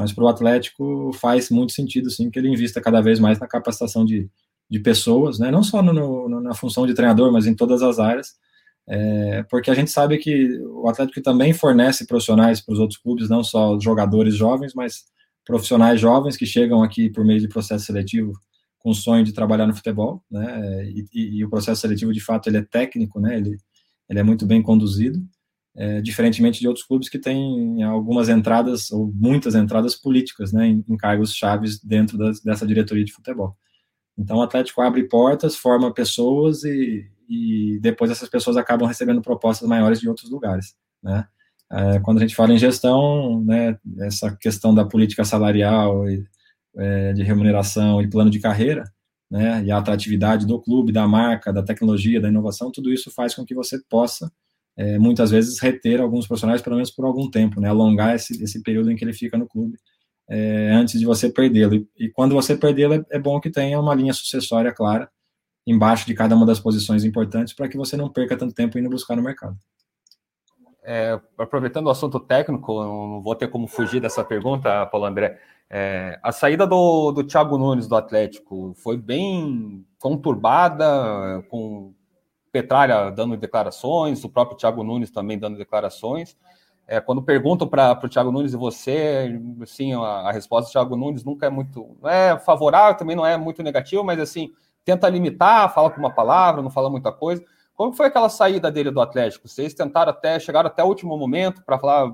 Mas para o Atlético faz muito sentido, sim, que ele invista cada vez mais na capacitação de, de pessoas, né? Não só no, no, na função de treinador, mas em todas as áreas, é, porque a gente sabe que o Atlético também fornece profissionais para os outros clubes, não só jogadores jovens, mas profissionais jovens que chegam aqui por meio de processo seletivo com o sonho de trabalhar no futebol, né? E, e, e o processo seletivo, de fato, ele é técnico, né? Ele, ele é muito bem conduzido, é, diferentemente de outros clubes que têm algumas entradas ou muitas entradas políticas, né? Em, em cargos chaves dentro das, dessa diretoria de futebol. Então, o Atlético abre portas, forma pessoas e, e depois essas pessoas acabam recebendo propostas maiores de outros lugares, né? É, quando a gente fala em gestão, né, essa questão da política salarial e é, de remuneração e plano de carreira, né, e a atratividade do clube, da marca, da tecnologia, da inovação, tudo isso faz com que você possa, é, muitas vezes, reter alguns profissionais, pelo menos por algum tempo, né, alongar esse, esse período em que ele fica no clube, é, antes de você perdê-lo. E, e, quando você perdê-lo, é, é bom que tenha uma linha sucessória clara, embaixo de cada uma das posições importantes para que você não perca tanto tempo indo buscar no mercado. É, aproveitando o assunto técnico, não vou ter como fugir dessa pergunta, Paulo André. É, a saída do, do Thiago Nunes do Atlético foi bem conturbada, com Petralha dando declarações, o próprio Thiago Nunes também dando declarações. É, quando perguntam para o Thiago Nunes e você, assim, a, a, resposta do Thiago Nunes nunca é muito, é favorável, também não é muito negativa, mas assim, tenta limitar, fala com uma palavra, não fala muita coisa. Como foi aquela saída dele do Atlético? Vocês tentaram até, chegaram até o último momento para falar,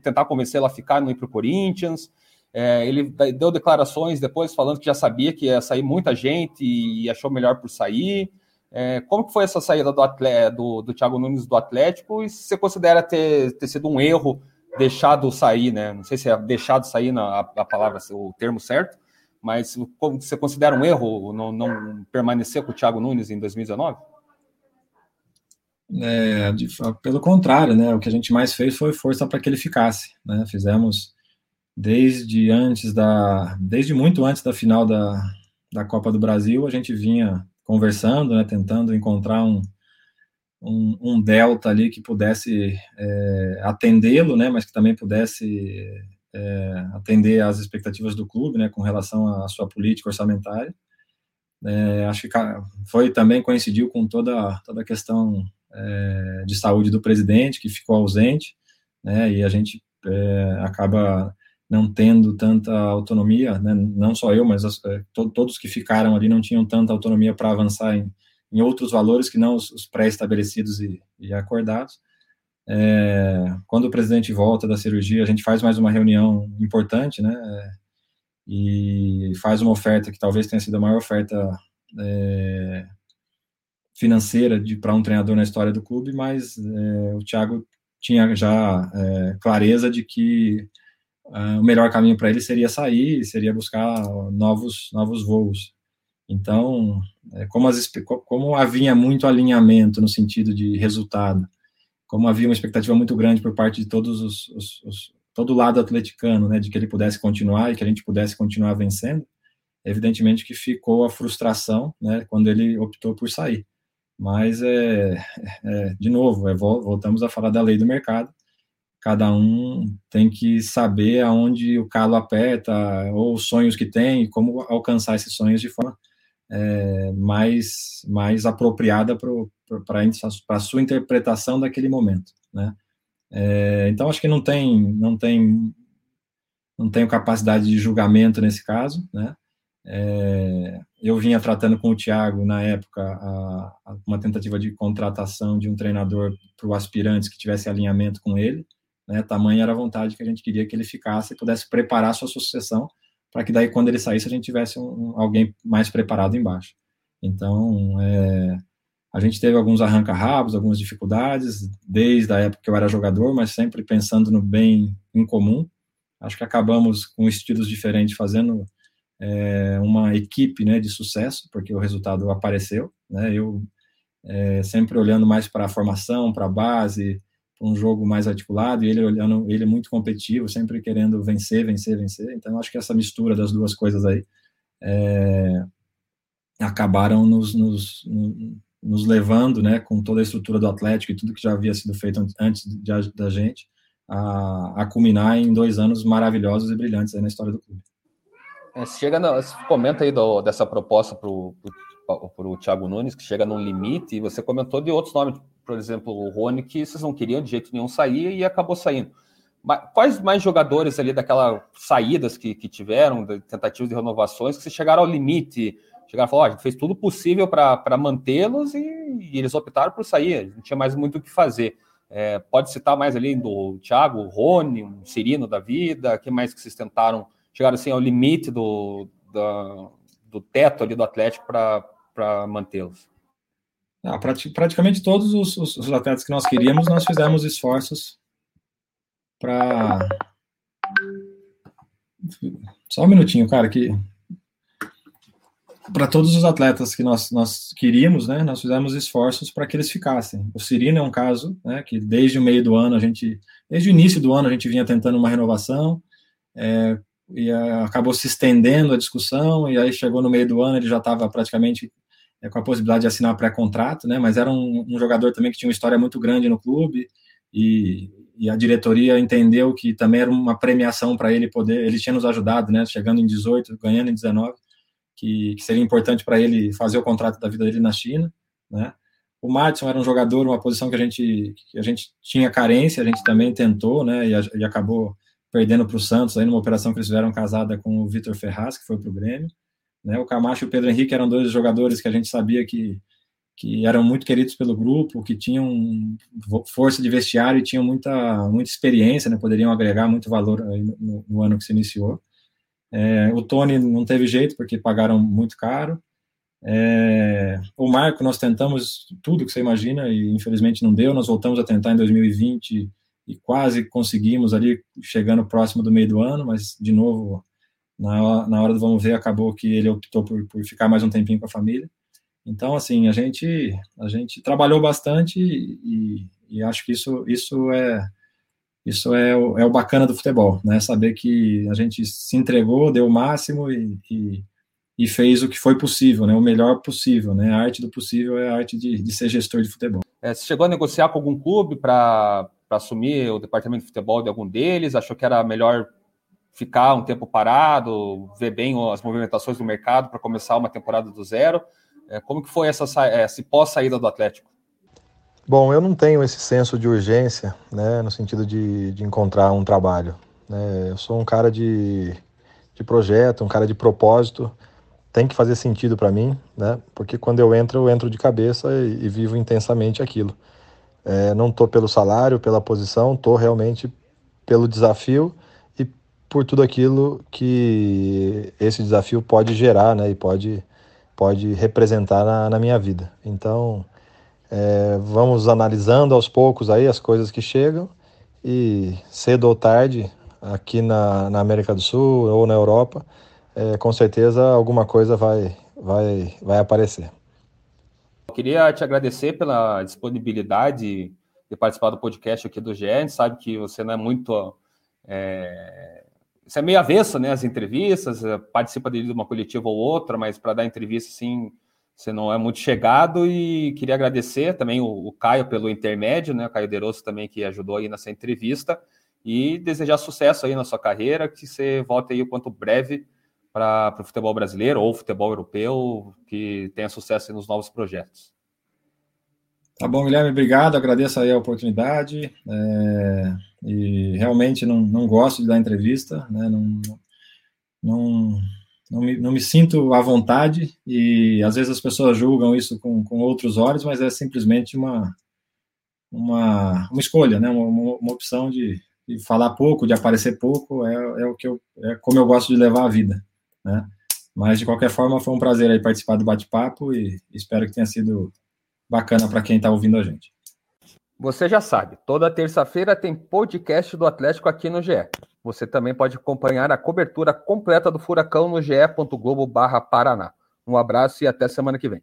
tentar convencê-lo a ficar no ir para o Corinthians. É, ele deu declarações depois falando que já sabia que ia sair muita gente e achou melhor por sair. É, como que foi essa saída do, atleta, do, do Thiago Nunes do Atlético e se você considera ter, ter sido um erro deixado sair, né? Não sei se é deixado sair na, a, palavra, o termo certo, mas você considera um erro não, não permanecer com o Thiago Nunes em 2019? É, de, pelo contrário, né? O que a gente mais fez foi força para que ele ficasse. Né? Fizemos desde antes da, desde muito antes da final da, da Copa do Brasil, a gente vinha conversando, né? Tentando encontrar um, um, um delta ali que pudesse é, atendê-lo, né? Mas que também pudesse é, atender às expectativas do clube, né, com relação à sua política orçamentária. É, acho que foi também coincidiu com toda toda a questão é, de saúde do presidente, que ficou ausente, né, e a gente é, acaba não tendo tanta autonomia, né, não só eu, mas as, é, to, todos que ficaram ali não tinham tanta autonomia para avançar em, em, outros valores que não os, os pré-estabelecidos e, e, acordados. É, quando o presidente volta da cirurgia, a gente faz mais uma reunião importante, né, e faz uma oferta que talvez tenha sido a maior oferta é, financeira para um treinador na história do clube, mas é, o Thiago tinha já é, clareza de que uh, o melhor caminho para ele seria sair, seria buscar novos, novos voos. Então, é, como, as, como havia muito alinhamento no sentido de resultado, como havia uma expectativa muito grande por parte de todos os, os, os todo o lado atleticano, né, de que ele pudesse continuar e que a gente pudesse continuar vencendo, evidentemente que ficou a frustração, né, quando ele optou por sair. Mas é, é de novo, é, voltamos a falar da lei do mercado cada um tem que saber aonde o calo aperta, ou os sonhos que tem, e como alcançar esses sonhos de forma é, mais, mais apropriada para a sua interpretação daquele momento, né? É, então, acho que não tem, não tem, não tenho capacidade de julgamento nesse caso, né? É, eu vinha tratando com o Thiago, na época, a, a uma tentativa de contratação de um treinador para o aspirante que tivesse alinhamento com ele, né? Tamanha era a vontade que a gente queria que ele ficasse e pudesse preparar sua sucessão, para que daí, quando ele saísse, a gente tivesse um, alguém mais preparado embaixo. Então, é, a gente teve alguns arranca-rabos, algumas dificuldades, desde a época que eu era jogador, mas sempre pensando no bem em comum. Acho que acabamos com estilos diferentes, fazendo é, uma equipe né, de sucesso, porque o resultado apareceu. Né? Eu é, sempre olhando mais para a formação, para a base, um jogo mais articulado, e ele olhando, ele é muito competitivo, sempre querendo vencer, vencer, vencer. Então, acho que essa mistura das duas coisas aí é, acabaram nos, nos, nos, levando, né, com toda a estrutura do Atlético e tudo que já havia sido feito antes de, da gente, a, a culminar em dois anos maravilhosos e brilhantes na história do clube. É, chega no, comenta aí do, dessa proposta para o Thiago Nunes, que chega num limite, e você comentou de outros nomes, por exemplo, o Rony, que vocês não queriam de jeito nenhum sair e acabou saindo. Mas quais mais jogadores ali daquelas saídas que, que tiveram, de tentativas de renovações, que vocês chegaram ao limite, chegaram a falar, oh, a gente fez tudo possível para mantê-los e, e, eles optaram por sair, não tinha mais muito o que fazer. É, pode citar mais ali do Thiago, o Rony, um Cirino da vida, que mais que vocês tentaram, chegaram assim ao limite do, da, do teto ali do Atlético para mantê-los? Ah, praticamente todos os, os, os, atletas que nós queríamos, nós fizemos esforços para. Só um minutinho, cara, que. Para todos os atletas que nós, nós queríamos, né, nós fizemos esforços para que eles ficassem. O Cirino é um caso, né, que desde o meio do ano a gente, desde o início do ano a gente vinha tentando uma renovação, é, e acabou se estendendo a discussão, e aí chegou no meio do ano, ele já estava praticamente é, com a possibilidade de assinar pré-contrato, né? Mas era um, um, jogador também que tinha uma história muito grande no clube e, e a diretoria entendeu que também era uma premiação para ele poder. Ele tinha nos ajudado, né? Chegando em 18, ganhando em 19, que, que seria importante para ele fazer o contrato da vida dele na China, né? O Madison era um jogador, uma posição que a gente que a gente tinha carência, a gente também tentou, né? E, e acabou perdendo para o Santos aí numa operação que eles fizeram casada com o Vitor Ferraz, que foi para o Grêmio. Né? O Camacho e o Pedro Henrique eram dois jogadores que a gente sabia que, que eram muito queridos pelo grupo, que tinham força de vestiário e tinham muita, muita experiência, né? poderiam agregar muito valor no, no ano que se iniciou. É, o Tony não teve jeito, porque pagaram muito caro. É, o Marco, nós tentamos tudo que você imagina e infelizmente não deu. Nós voltamos a tentar em 2020 e quase conseguimos ali, chegando próximo do meio do ano, mas de novo na, na hora do vamos ver, acabou que ele optou por, por ficar mais um tempinho com a família. Então, assim, a gente, a gente trabalhou bastante e, e acho que isso, isso é isso é o, é o bacana do futebol, né? Saber que a gente se entregou, deu o máximo e, e, e, fez o que foi possível, né? O melhor possível, né? A arte do possível é a arte de, de ser gestor de futebol. É, você chegou a negociar com algum clube para assumir o departamento de futebol de algum deles? Achou que era melhor ficar um tempo parado, ver bem as movimentações do mercado para começar uma temporada do zero. É, como que foi essa, esse pós-saída do Atlético? Bom, eu não tenho esse senso de urgência, né, no sentido de, de encontrar um trabalho. Né? Eu sou um cara de, de projeto, um cara de propósito, tem que fazer sentido para mim, né? Porque quando eu entro, eu entro de cabeça e, e vivo intensamente aquilo. É, não tô pelo salário, pela posição, tô realmente pelo desafio por tudo aquilo que esse desafio pode gerar, né? E pode pode representar na, na minha vida. Então, é, vamos analisando aos poucos aí as coisas que chegam e cedo ou tarde aqui na, na América do Sul ou na Europa, é, com certeza alguma coisa vai, vai, vai aparecer. Eu queria te agradecer pela disponibilidade de participar do podcast aqui do GE. A gente sabe que você não é muito. É, você é meio avesso, né? As entrevistas, participa de uma coletiva ou outra, mas para dar entrevista, assim, você não é muito chegado e queria agradecer também o, o Caio pelo intermédio, né? O Caio Derosso também que ajudou aí nessa entrevista e desejar sucesso aí na sua carreira, que você volte aí o quanto breve para o futebol brasileiro ou futebol europeu, que tenha sucesso nos novos projetos. Tá bom, Guilherme, obrigado, agradeço aí a oportunidade, é, e realmente não, não gosto de dar entrevista, né, não, não, não, me, não me sinto à vontade, e às vezes as pessoas julgam isso com, com outros olhos, mas é simplesmente uma, uma, uma escolha, né, uma, uma opção de, de falar pouco, de aparecer pouco, é, é o que eu, é como eu gosto de levar a vida, né? Mas de qualquer forma foi um prazer aí participar do bate-papo e espero que tenha sido bacana para quem está ouvindo a gente. Você já sabe, toda terça-feira tem podcast do Atlético aqui no GE. Você também pode acompanhar a cobertura completa do Furacão no ge.globo/paraná. Um abraço e até semana que vem.